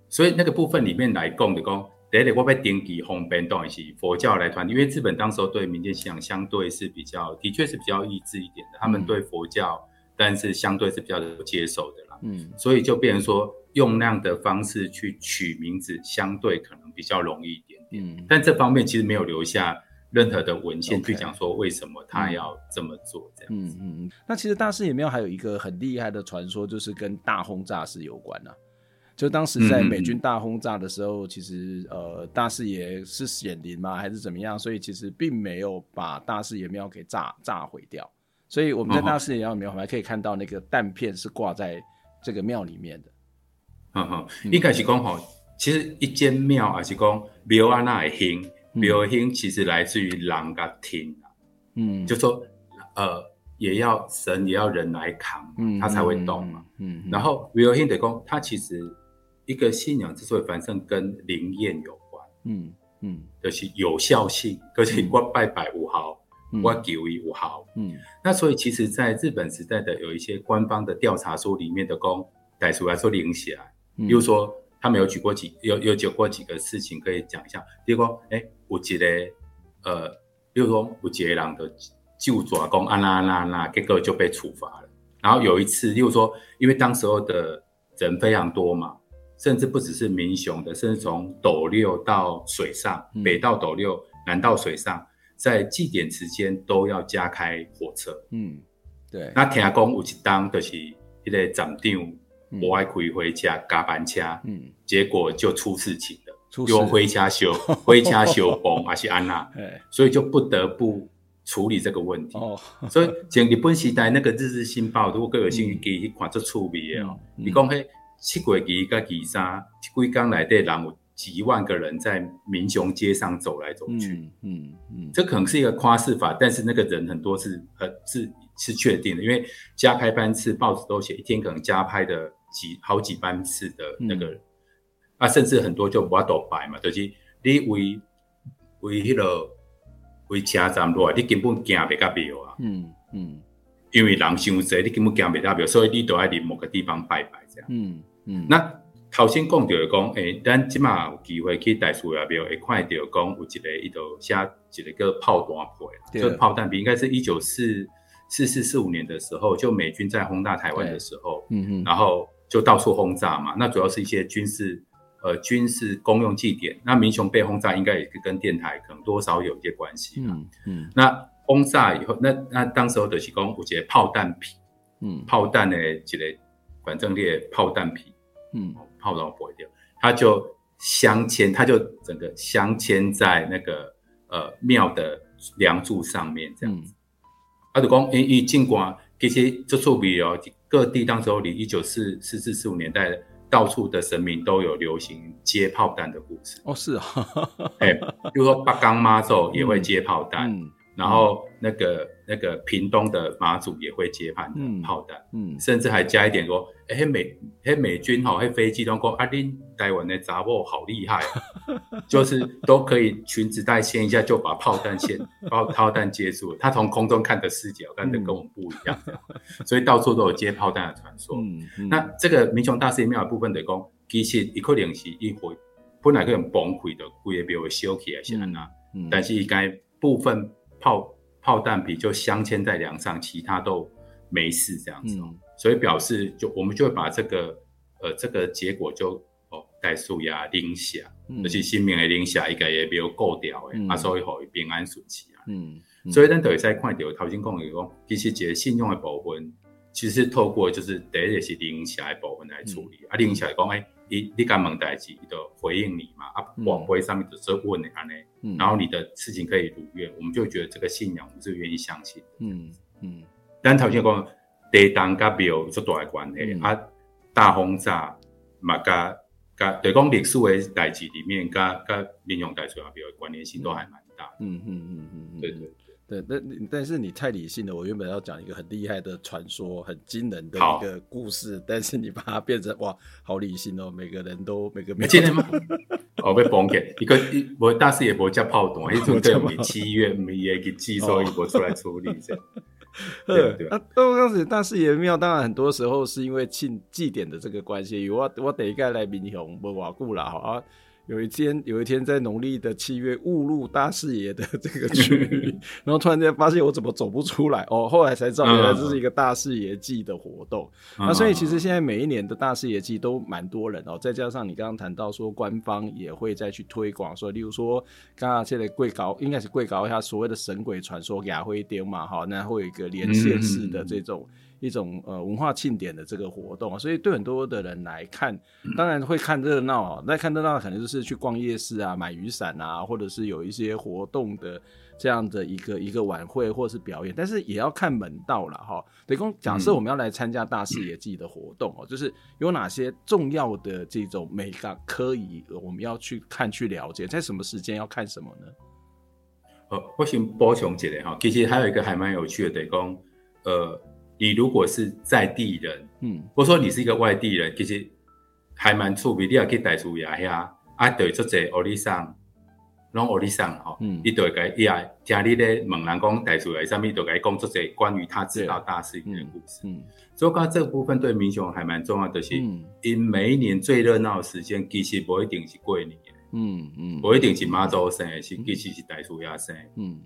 [SPEAKER 3] 所以那个部分里面来供的供。得得我被登记红边当然是佛教来团，因为日本当时候对民间信仰相对是比较，的确是比较抑制一点的，他们对佛教。但是相对是比较接受的啦，嗯，所以就变成说用那样的方式去取名字，相对可能比较容易一点点，嗯，但这方面其实没有留下任何的文献去讲说为什么他要这么做这样子，嗯嗯嗯。
[SPEAKER 2] 那其实大师爷庙还有一个很厉害的传说，就是跟大轰炸是有关的，啊，就当时在美军大轰炸的时候，嗯、其实呃大视野是显灵吗，还是怎么样？所以其实并没有把大视野庙给炸炸毁掉。所以我们在大视野庙里面，我们还可以看到那个弹片是挂在这个庙里面的。
[SPEAKER 3] 嗯。哼，应该是讲吼，其实一间庙还是讲庙啊那兴，庙兴其实来自于人甲天嗯，就说呃也要神也要人来扛，嗯，他才会动嘛，嗯。然后庙兴得讲，它其实一个信仰之所以繁盛，跟灵验有关，嗯嗯，就是有效性，可是我拜拜五号。我九一五号，嗯，那所以其实，在日本时代的有一些官方的调查书里面的公带出来说灵起来，比如说他们有举过几有有举过几个事情可以讲一下，比如说，哎，有一个呃，比如说有一个人的就抓工啊啦啦啦，结果就被处罚了。然后有一次，例如说，因为当时候的人非常多嘛，甚至不只是民雄的，甚至从斗六到水上，北到斗六，南到水上。在祭典时间都要加开火车。嗯，对。那听讲有一当就是一个站长不爱开回家加班车，嗯，结果就出事情了，出事，回家修回家修崩还是安娜，所以就不得不处理这个问题。哦，所以像日本时代那个日日新报，如果各位有兴趣可以去看这趣味的哦。你讲嘿，七月二跟二三，几工来的人有。几万个人在民雄街上走来走去，嗯嗯，嗯，这可能是一个夸饰法，但是那个人很多是很是是确定的，因为加拍班次，报纸都写一天可能加拍的几好几班次的那个，嗯、啊，甚至很多就不都摆嘛，就是你为为迄个为车站落来，你根本行不到庙啊，嗯嗯，因为人伤济，你根本行不到庙，所以你都要在某个地方拜拜这样，嗯嗯，那。头先讲到讲，诶、欸，咱即马有机会去代厝爷庙，会看到讲有一个伊度写一个叫炮弹碑，就炮弹碑，应该是一九四四四四五年的时候，就美军在轰炸台湾的时候，嗯嗯，然后就到处轰炸嘛，那主要是一些军事呃军事公用祭典，那民雄被轰炸，应该也是跟电台可能多少有一些关系，嗯嗯，那轰炸以后，那那当时候就是讲有一个炮弹皮，嗯，炮弹的一个反正列炮弹皮，嗯。炮弹不会掉，他就镶嵌，他就整个镶嵌在那个呃庙的梁柱上面，这样子。他就讲，因为尽管其实这处比哦，各地当时候你一九四四至四五年代，到处的神明都有流行接炮弹的故事。哦，是啊，哎，比如说八冈妈祖也会接炮弹。嗯嗯然后那个那个屏东的马祖也会接盘炮弹，嗯，甚至还加一点说，哎美哎美军哈，哎飞机都讲啊，恁台湾的杂货好厉害，就是都可以裙子带掀一下就把炮弹先把炮弹接住了。他从空中看的视角，跟的跟我们不一样，所以到处都有接炮弹的传说。嗯。嗯、那这个民雄大士爷庙的部分的讲，其实一可能是一回本来可能崩溃的，故意被我修起来先啊。但是应该部分炮炮弹皮就镶嵌在梁上，其他都没事这样子。嗯、所以表示就我们就会把这个呃这个结果就哦。代数呀，零下，就是生命的零下，应该也没有够掉的，啊，所以可以平安顺气啊。嗯，所以咱就会使看到头先讲的讲，其实这个信用的部分，其实透过就是第一个是零下的部分来处理。啊，零下讲，哎，你你敢问代志，伊就回应你嘛。啊，广播上面就是问你安尼，然后你的事情可以如愿，我们就觉得这个信仰，我们是愿意相信。嗯嗯。但头先讲地动甲庙做大的关系，啊，大轰炸嘛甲。对，讲历史的代志里面，跟跟民用代水啊，比较关联性都还蛮大的。嗯嗯嗯嗯对对
[SPEAKER 2] 对，对，但但是你太理性了。我原本要讲一个很厉害的传说，很惊人的一个故事，但是你把它变成哇，好理性哦，每个人都每个没
[SPEAKER 3] 见吗？哦，被崩给一个一，我大师也不会叫炮弹，一种对我们七月没也给寄收一波出来处理这样。对对，那刚
[SPEAKER 2] 开始大师爷庙，当然很多时候是因为庆祭典的这个关系。我我第一个来民雄，无偌久啦，啊。有一天，有一天在农历的七月误入大士爷的这个区域，然后突然间发现我怎么走不出来哦，后来才知道原来这是一个大士爷祭的活动。那、所以其实现在每一年的大士爷祭都蛮多人哦，再加上你刚刚谈到说官方也会再去推广，说例如说刚刚现在贵高应该是贵高一下所谓的神鬼传说雅灰雕嘛，哈，那会有一个连线式的这种。嗯一种呃文化庆典的这个活动，所以对很多的人来看，当然会看热闹啊。那看热闹可能就是去逛夜市啊，买雨伞啊，或者是有一些活动的这样的一个一个晚会或者是表演，但是也要看门道了哈。等于假设我们要来参加大士爷祭的活动哦，就是有哪些重要的这种美感可以我们要去看去了解，在什么时间要看什么呢？
[SPEAKER 3] 呃，我先补充一下哈，其实还有一个还蛮有趣的，等于讲呃。你如果是在地人，嗯，或者说你是一个外地人，其实还蛮出名。你要去大士爷遐，啊，对，做这奥利桑，拢奥利桑吼，嗯，你都会甲伊啊，听你咧问人讲大士爷上面都甲伊讲做这关于他知道大事情的故事，嗯，所以讲这部分对民雄还蛮重要的，是，因每一年最热闹的时间，其实不一定是过年，嗯嗯，不一定是妈祖生，是其实是大士爷生，嗯，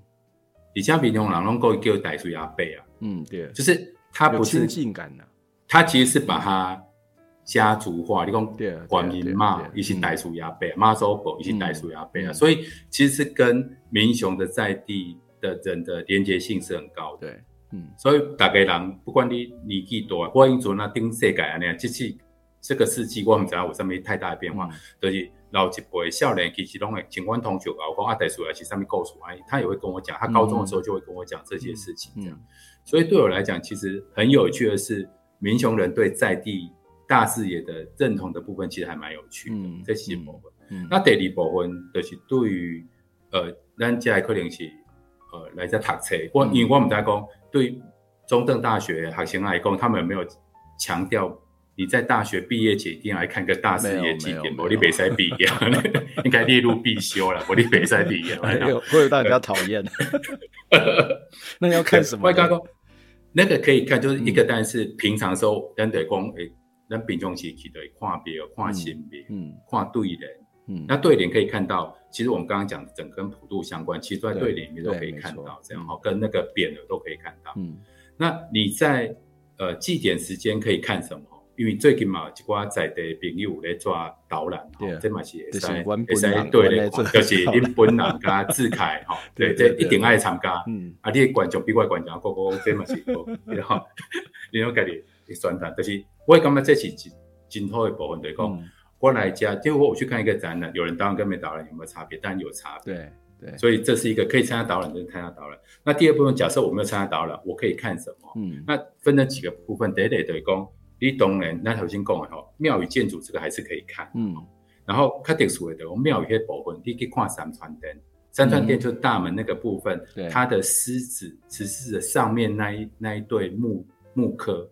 [SPEAKER 3] 而且民雄人拢过叫大士爷伯啊，嗯，对，就是。他不是亲近感的，他其实是把他家族化。你讲观音妈，一起大士爷伯，妈祖婆一起大士爷伯啊，所以其实是跟民雄的在地的人的连接性是很高的。对，嗯，所以大概人不管你年纪多，我因做那顶世界啊，那样，这次这个世纪我唔知道有什么太大的变化，就是老一辈少年其实拢会尽管同学啊，我讲啊大士爷是上面故事啊，他也会跟我讲，他高中的时候就会跟我讲这些事情，这样。所以对我来讲，其实很有趣的是，民雄人对在地大视野的认同的部分，其实还蛮有趣的。嗯、这些部分，嗯嗯、那第二部分就是对于呃，咱家可能是呃来在读册，我、嗯、因为我们在讲对中正大学学生来讲，他们有没有强调你在大学毕业前一定要来看个大士爷祭典？我你别再毕业，应该列入必修了。我你别再毕业，
[SPEAKER 2] 会有让人家讨厌。那要看什么？
[SPEAKER 3] 那个可以看，就是一个，单是平常的时候，咱得讲，诶，咱平常时去对跨别、跨性别、嗯，跨对联，嗯，那对联可以看到，其实我们刚刚讲的整跟普渡相关，其实在对联里面都可以看到，这样哈，跟那个匾额都可以看到。嗯，那你在呃祭典时间可以看什么？因为最近嘛，一寡在地朋友咧做导览，哈，这嘛是会使会使对咧，就是恁本人加志凯，吼，对，这一定爱参加。嗯，啊，你观众比我观众个个，这嘛是好，然后，然后家己去宣传，就是我感觉这是真真好的部分，就是讲我来家，就我去看一个展览，有人导览跟没导览有没有差别？当然有差别。对对，所以这是一个可以参加导览，就是参加导览。那第二部分，假设我没有参加导览，我可以看什么？嗯，那分了几个部分，第一类就是讲。你当然，那头先讲的吼，庙宇建筑这个还是可以看。嗯，然后较特殊的，我庙宇的部分，你可以看三川殿。三川殿就是大门那个部分，嗯、它的狮子、石狮的上面那一那一对木木刻，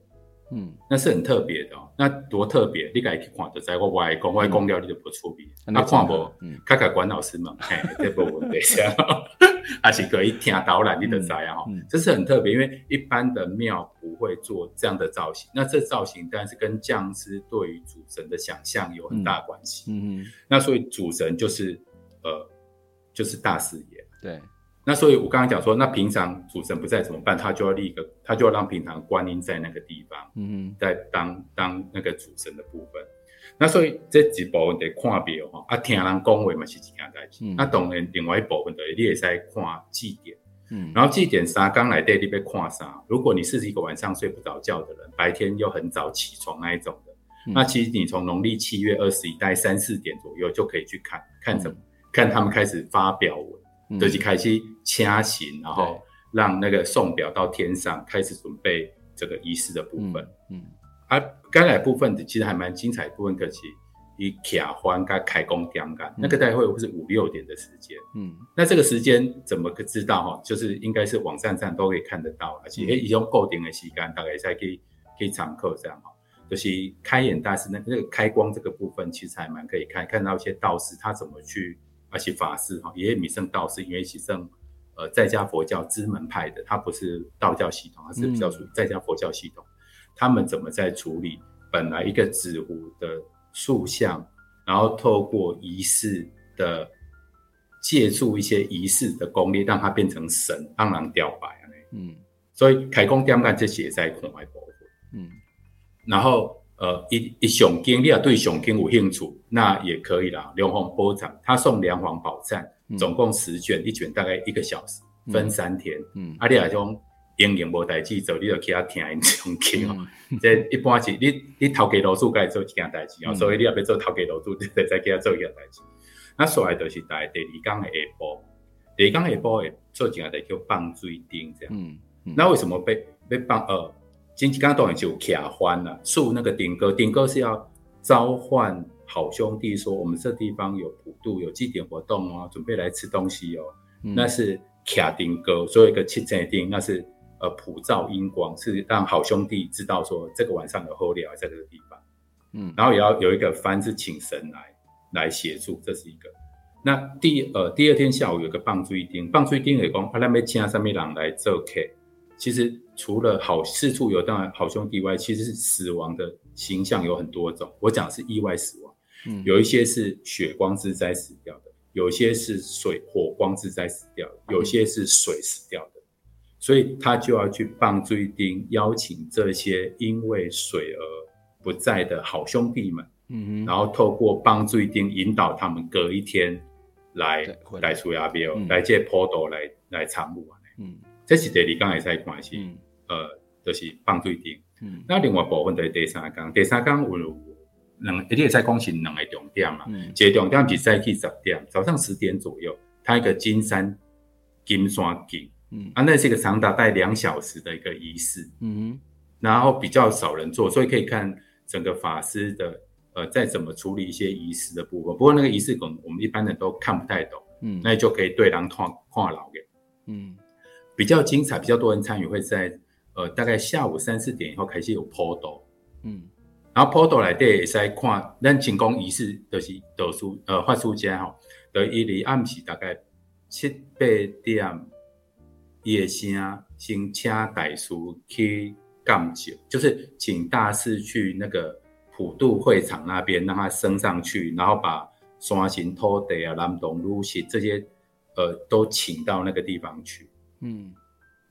[SPEAKER 3] 嗯，那是很特别的哦。那多特别，你该去看就知。我外公外公了，你就不出名。那看无，看看管老师们，嘿，这部分等一下，还是可以听导览，你就知啊。哈，这是很特别，因为一般的庙不会做这样的造型。那这造型当然是跟匠师对于主神的想象有很大关系。嗯嗯。那所以主神就是呃，就是大师爷。
[SPEAKER 2] 对。
[SPEAKER 3] 那所以，我刚刚讲说，那平常主神不在怎么办？他就要立一个，他就要让平常观音在那个地方，嗯，在当当那个主神的部分。那所以这几部分得看庙哈，啊，听人讲话嘛是一件代志。那当然，另外一部分的你也是在看祭典，嗯，然后祭典啥刚来对你被看啥？如果你是一个晚上睡不着觉的人，白天又很早起床那一种的，嗯、那其实你从农历七月二十一大概三四点左右就可以去看看什么？嗯、看他们开始发表文。就是开始掐行，然后让那个送表到天上，开始准备这个仪式的部分。嗯，而该来部分的其实还蛮精彩的部分，可是以卡欢跟开工点干，那个大概会是五六点的时间。嗯，那这个时间怎么个知道哈？就是应该是网站上都可以看得到，而且已经固定的时间，大概才可以可以常客这样哈。就是开眼大师那那个开光这个部分，其实还蛮可以看，看到一些道士他怎么去。而且法师哈，也有米圣道士，因为其圣，呃，在家佛教支门派的，他不是道教系统，他是比较属于在家佛教系统。嗯、他们怎么在处理本来一个纸糊的塑像，然后透过仪式的借助一些仪式的功力，让它变成神，让人雕白嗯，所以开光点干这些在看外部分。嗯，然后。呃，一一上经，你要对上经有兴趣，那也可以啦。梁皇宝栈，他送梁皇宝栈，总共十卷，一卷大概一个小时，分三天。嗯，啊，你啊种营营无代志做，你就去他听因上经哦。这一般是你你头家老祖该做一件代志哦，所以你要要做头家老祖，你得再给他做一件代志。那所来就是在第二天的下晡，第二天下晡会做一件代叫放水灯这样。嗯，那为什么被被放呃？前几刚当然就卡欢了，树那个顶哥，顶哥是要召唤好兄弟，说我们这地方有普渡，有祭典活动哦，准备来吃东西哦。嗯、那是卡顶哥，所以一个七彩丁，那是呃普照阴光，是让好兄弟知道说这个晚上有候鸟在这个地方。嗯，然后也要有一个幡是请神来来协助，这是一个。那第呃第二天下午有个放水丁，放水灯也讲，他那要请什么人来做客？其实除了好四处有当然好兄弟外，其实是死亡的形象有很多种。我讲的是意外死亡，嗯，有一些是血光之灾死掉的，有些是水火光之灾死掉的，有些是水死掉的。所以他就要去帮追丁，邀请这些因为水而不在的好兄弟们，嗯，然后透过帮追丁引导他们隔一天来来出亚标，嗯、来借坡斗来来参悟嗯。这是第二天会使看是，嗯、呃，就是放水顶。嗯，那另外部分就是第三天，第三天有两，你会使讲是两个重点嘛。嗯，一个重点是早起十点，早上十点左右，它一个金山金山景。嗯，啊，那是一个长达大概两小时的一个仪式。嗯，然后比较少人做，所以可以看整个法师的，呃，在怎么处理一些仪式的部分。不过那个仪式可能我们一般人都看不太懂。嗯，那就可以对人看看老嘅。嗯。比较精彩，比较多人参与，会在呃大概下午三四点以后开始有坡斗，嗯，然后坡斗来对在看，咱进宫仪式就是读书呃发书家吼，的伊离暗时大概七八点夜声先请大师去讲解，就是请大师去那个普渡会场那边让他升上去，然后把山神土地啊、南东路西这些呃都请到那个地方去。嗯，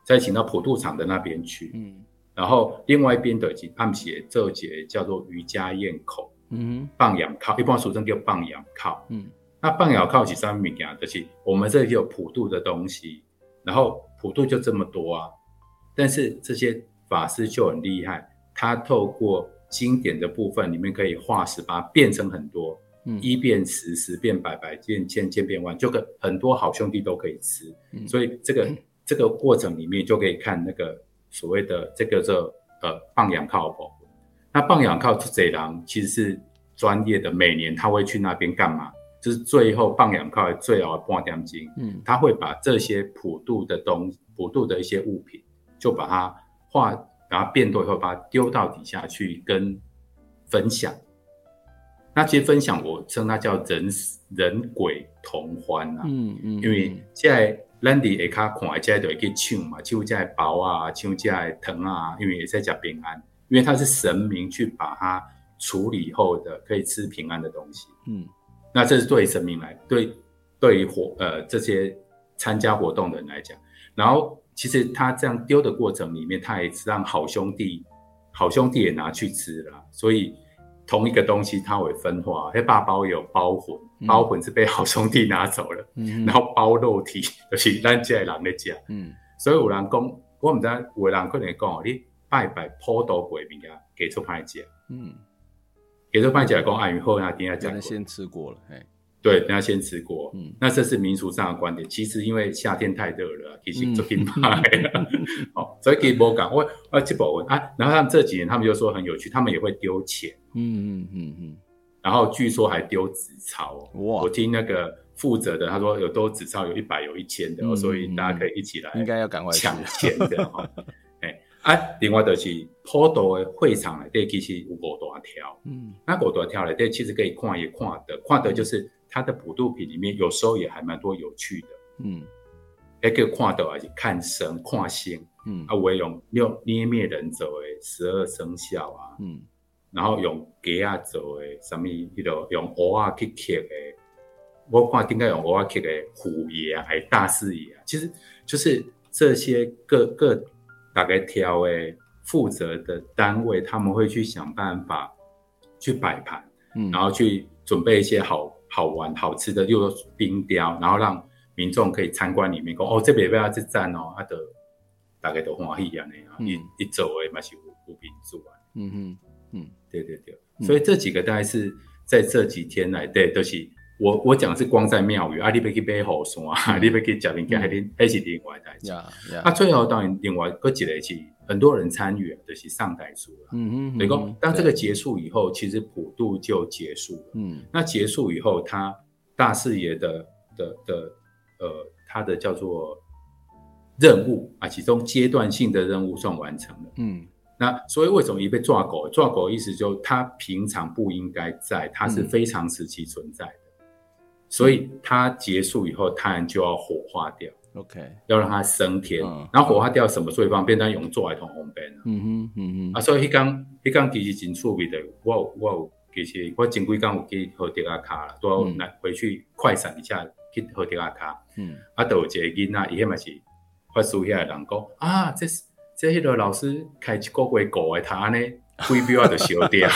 [SPEAKER 3] 再请到普渡场的那边去，嗯，然后另外一边的暗写这节叫做瑜伽堰口，嗯，棒仰靠，一般俗称叫棒仰靠，嗯，那棒仰靠是什么物件？就是我们这里有普渡的东西，然后普渡就这么多啊，但是这些法师就很厉害，他透过经典的部分里面可以化十八变成很多。嗯、一变十，十变百，百变千，千变万，就跟很多好兄弟都可以吃。嗯、所以这个、嗯、这个过程里面就可以看那个所谓的这个这呃放仰靠谱。那放仰靠这人其实是专业的，每年他会去那边干嘛？就是最后放仰靠最后的半点金，嗯，他会把这些普渡的东普渡的一些物品，就把它化然后变多以后把它丢到底下去跟分享。那其实分享我称它叫人人鬼同欢啊，嗯嗯，因为现在咱伫下骹看，在都会去唱嘛，唱在包啊，唱在疼啊，因为也在讲平安，因为它是神明去把它处理后的可以吃平安的东西，嗯，那这是对神明来，对对于活呃这些参加活动的人来讲，然后其实他这样丢的过程里面，他也是让好兄弟好兄弟也拿去吃了，所以。同一个东西，它会分化。那八包有包魂，包魂是被好兄弟拿走了，嗯、然后包肉体就是咱这人的家。嗯，所以有人讲，我唔知有人可能讲，你拜拜普渡过物件，给出歹食。嗯，给出歹食来讲，爱与后那等下讲，
[SPEAKER 2] 先吃过了，嘿。
[SPEAKER 3] 对，等下先吃过。嗯，那这是民俗上的观点。其实因为夏天太热了，其实就挺怕的。哦，所以给我讲，我我去保温啊。然后他们这几年，他们就说很有趣，他们也会丢钱。嗯嗯嗯嗯。然后据说还丢纸钞。哇！我听那个负责的他说，有多纸钞，有一百，有一千的，所以大家可以一起来。
[SPEAKER 2] 应该要赶快
[SPEAKER 3] 抢钱的哈。哎，啊，另外就是普渡的会场里，其实有五大条。嗯，那五大条里，底，其实可以看也看的，看的就是。它的普渡品里面有时候也还蛮多有趣的，嗯，一个看到还是看神看星，嗯啊，我也用用捏灭人走诶，十二生肖啊，嗯，然后用鸡啊做诶，什么迄个用蚵啊去刻诶，我看应该用蚵啊刻诶虎爷啊，还是大士爷啊，其实就是这些各各大概挑诶负责的单位，他们会去想办法去摆盘，嗯，然后去准备一些好。好玩好吃的，又是冰雕，然后让民众可以参观里面讲哦，这边不要去站哦，他的大概都欢喜一样的，一一走诶，嘛是无平做完，嗯哼，嗯，对对对，嗯、所以这几个大概是在这几天来，对，都、就是我我讲的是光在庙宇，啊，你别去买好山，啊，你别去食物件，还是还是另外代志，啊，最后当然另外搁一个是。很多人参与，就是上代书了。嗯嗯，等于说，当这个结束以后，其实普渡就结束了。嗯，那结束以后，他大四爷的的的呃，他的叫做任务啊，其中阶段性的任务算完成了。嗯，那所以为什么一被抓狗？抓狗意思就是他平常不应该在，他是非常时期存在的，所以他结束以后，他人就要火化掉。
[SPEAKER 2] OK，
[SPEAKER 3] 要让它升天，嗯、然后火化掉什么最方便？当用做来同红边嗯哼，嗯哼，啊，所以迄刚迄刚其实真趣味的，我我有其实我前几天有去喝迪亚卡了，都要来回去快闪一下去喝迪亚卡。嗯，啊，都有一个囡仔，伊迄嘛是发书遐的人讲啊，这是这迄个老师开一个月狗诶，他安尼。规标啊，就烧掉，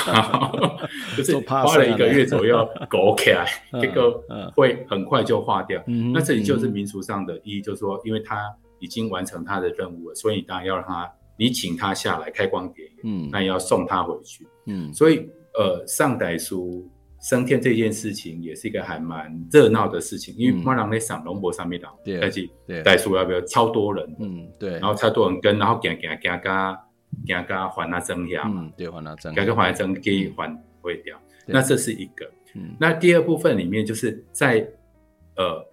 [SPEAKER 3] 就是花了一个月左右搞起来，这个会很快就化掉。那这里就是民俗上的意义，就是说，因为他已经完成他的任务了，所以当然要让他，你请他下来开光点，嗯，那也要送他回去，嗯，所以呃，上代书升天这件事情也是一个还蛮热闹的事情，因为马上在上龙博上面对，而且代书要不要超多人，嗯，对，然后超多人跟，然后行行行加。加加还那增压嘛，对，还那增，加加还增可以还会掉。那这是一个。嗯那第二部分里面就是在呃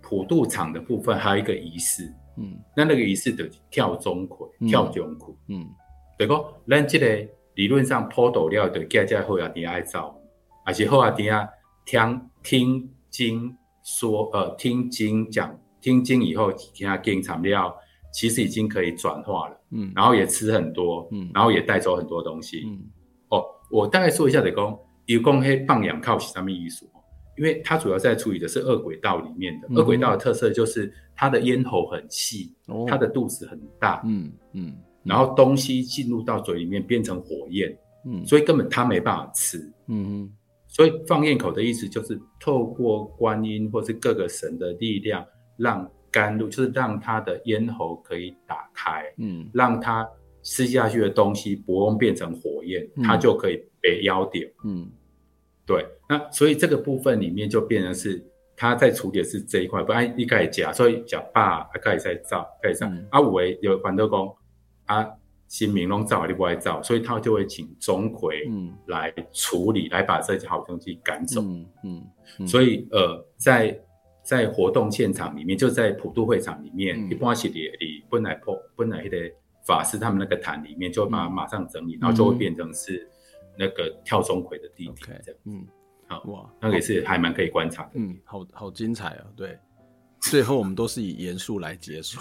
[SPEAKER 3] 普渡场的部分，还有一个仪式。嗯，那那个仪式的跳钟馗，跳钟馗。嗯，对个？咱这个理论上普渡了的，家家好啊，底爱照，而且好啊，底下听听经说，呃，听经讲，听经以后听他经材料。其实已经可以转化了，嗯，然后也吃很多，嗯，然后也带走很多东西，嗯，哦，我大概说一下的讲，有讲黑棒养靠是什么意思？因为它主要在处理的是饿鬼道里面的，饿鬼道的特色就是它的咽喉很细，它的肚子很大，嗯嗯，然后东西进入到嘴里面变成火焰，嗯，所以根本它没办法吃，嗯嗯，所以放焰口的意思就是透过观音或是各个神的力量让。甘露就是让他的咽喉可以打开，嗯，让他吃下去的东西不用变成火焰，嗯、他就可以被妖掉，嗯，对。那所以这个部分里面就变成是他在处理的是这一块，不然一开始讲，所以讲爸开始在造，开始造。阿五维有反德公，啊，新民龙造你不爱造，所以他就会请钟馗嗯来处理，嗯、来把这些好东西赶走，嗯嗯。嗯所以呃在。在活动现场里面，就在普渡会场里面，一般是你你本来破本来的法师他们那个坛里面，就会把它马上整理，嗯、然后就会变成是那个跳钟馗的地点这样。嗯，好哇，那个也是还蛮可以观察的。
[SPEAKER 2] 嗯，好好精彩啊！对。最后我们都是以严肃来结束，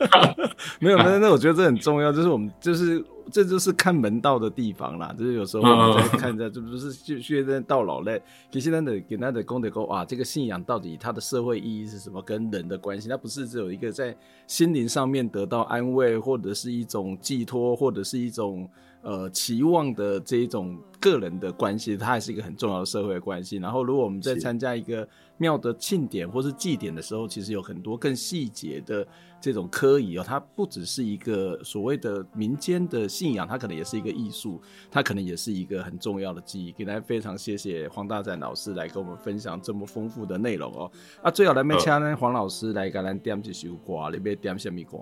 [SPEAKER 2] 没有，那那我觉得这很重要，就是我们就是这就是看门道的地方啦，就是有时候我们在看着，这不是就现在到老嘞，其实那的给那的功德沟啊，这个信仰到底它的社会意义是什么，跟人的关系，它不是只有一个在心灵上面得到安慰，或者是一种寄托，或者是一种。呃，期望的这一种个人的关系，它还是一个很重要的社会关系。然后，如果我们在参加一个庙的庆典或是祭典的时候，其实有很多更细节的这种科仪哦，它不只是一个所谓的民间的信仰，它可能也是一个艺术，它可能也是一个很重要的记忆。给大家非常谢谢黄大展老师来跟我们分享这么丰富的内容哦。啊，最后来麦请呢黄老师来给咱点一首歌，你要点什么歌？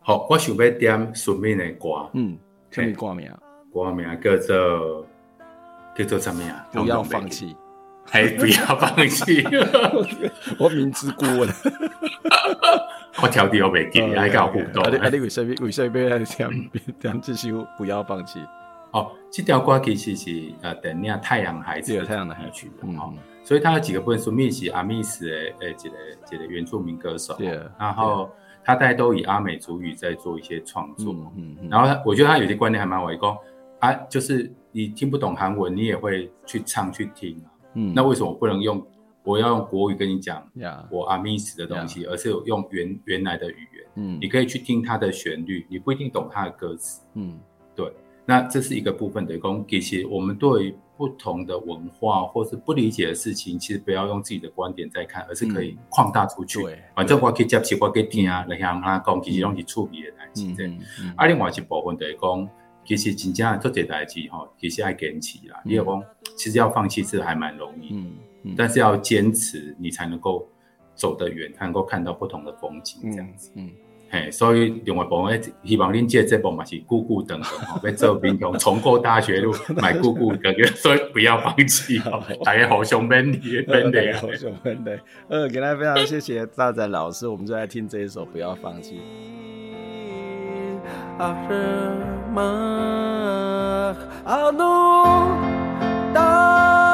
[SPEAKER 3] 好，我想要点顺便的歌。
[SPEAKER 2] 嗯，什么歌名？
[SPEAKER 3] 歌名叫做叫做什么呀？
[SPEAKER 2] 不要放弃，
[SPEAKER 3] 还不要放弃。
[SPEAKER 2] 我明知故问，
[SPEAKER 3] 我调的我没给你，还搞互动。
[SPEAKER 2] 啊，你为什么为什么要 这样这首不要放弃？
[SPEAKER 3] 哦，这条歌其实是呃，等那太阳孩子，
[SPEAKER 2] 太阳的孩子。
[SPEAKER 3] 嗯，所以他有几个部分，说密是阿密斯的呃，几个几个原住民歌手。对，然后他大概都以阿美族语在做一些创作。嗯嗯，然后我觉得他有些观念还蛮伟功。啊，就是你听不懂韩文，你也会去唱去听啊。嗯，那为什么不能用？我要用国语跟你讲.我阿密斯的东西，Yeah. 而是用原原来的语言。嗯，你可以去听它的旋律，你不一定懂它的歌词。嗯，对。那这是一个部分的功。其实我们对于不同的文化或是不理解的事情，其实不要用自己的观点在看，而是可以扩大出去。反正我可以接起，我可以听啊，来向他讲，其实拢是趣味的代志。嗯嗯。啊，另外一部分就是讲。其实真正做这代志哈，其实爱坚持啦。你讲，其实要放弃是还蛮容易，嗯嗯，但是要坚持，你才能够走得远，才能够看到不同的风景，这样子。嗯，嘿，所以另外部分希望恁这这部嘛是久久长长哈，要做民雄重过大学路，买姑姑等等，所以不要放弃哈，大家互相勉励，勉励啊，互相勉励。
[SPEAKER 2] 呃，给大家非常谢谢大展老师，我们就来听这一首《不要放弃》。אַ שמח אנו דאַ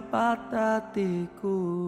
[SPEAKER 2] 的鼓。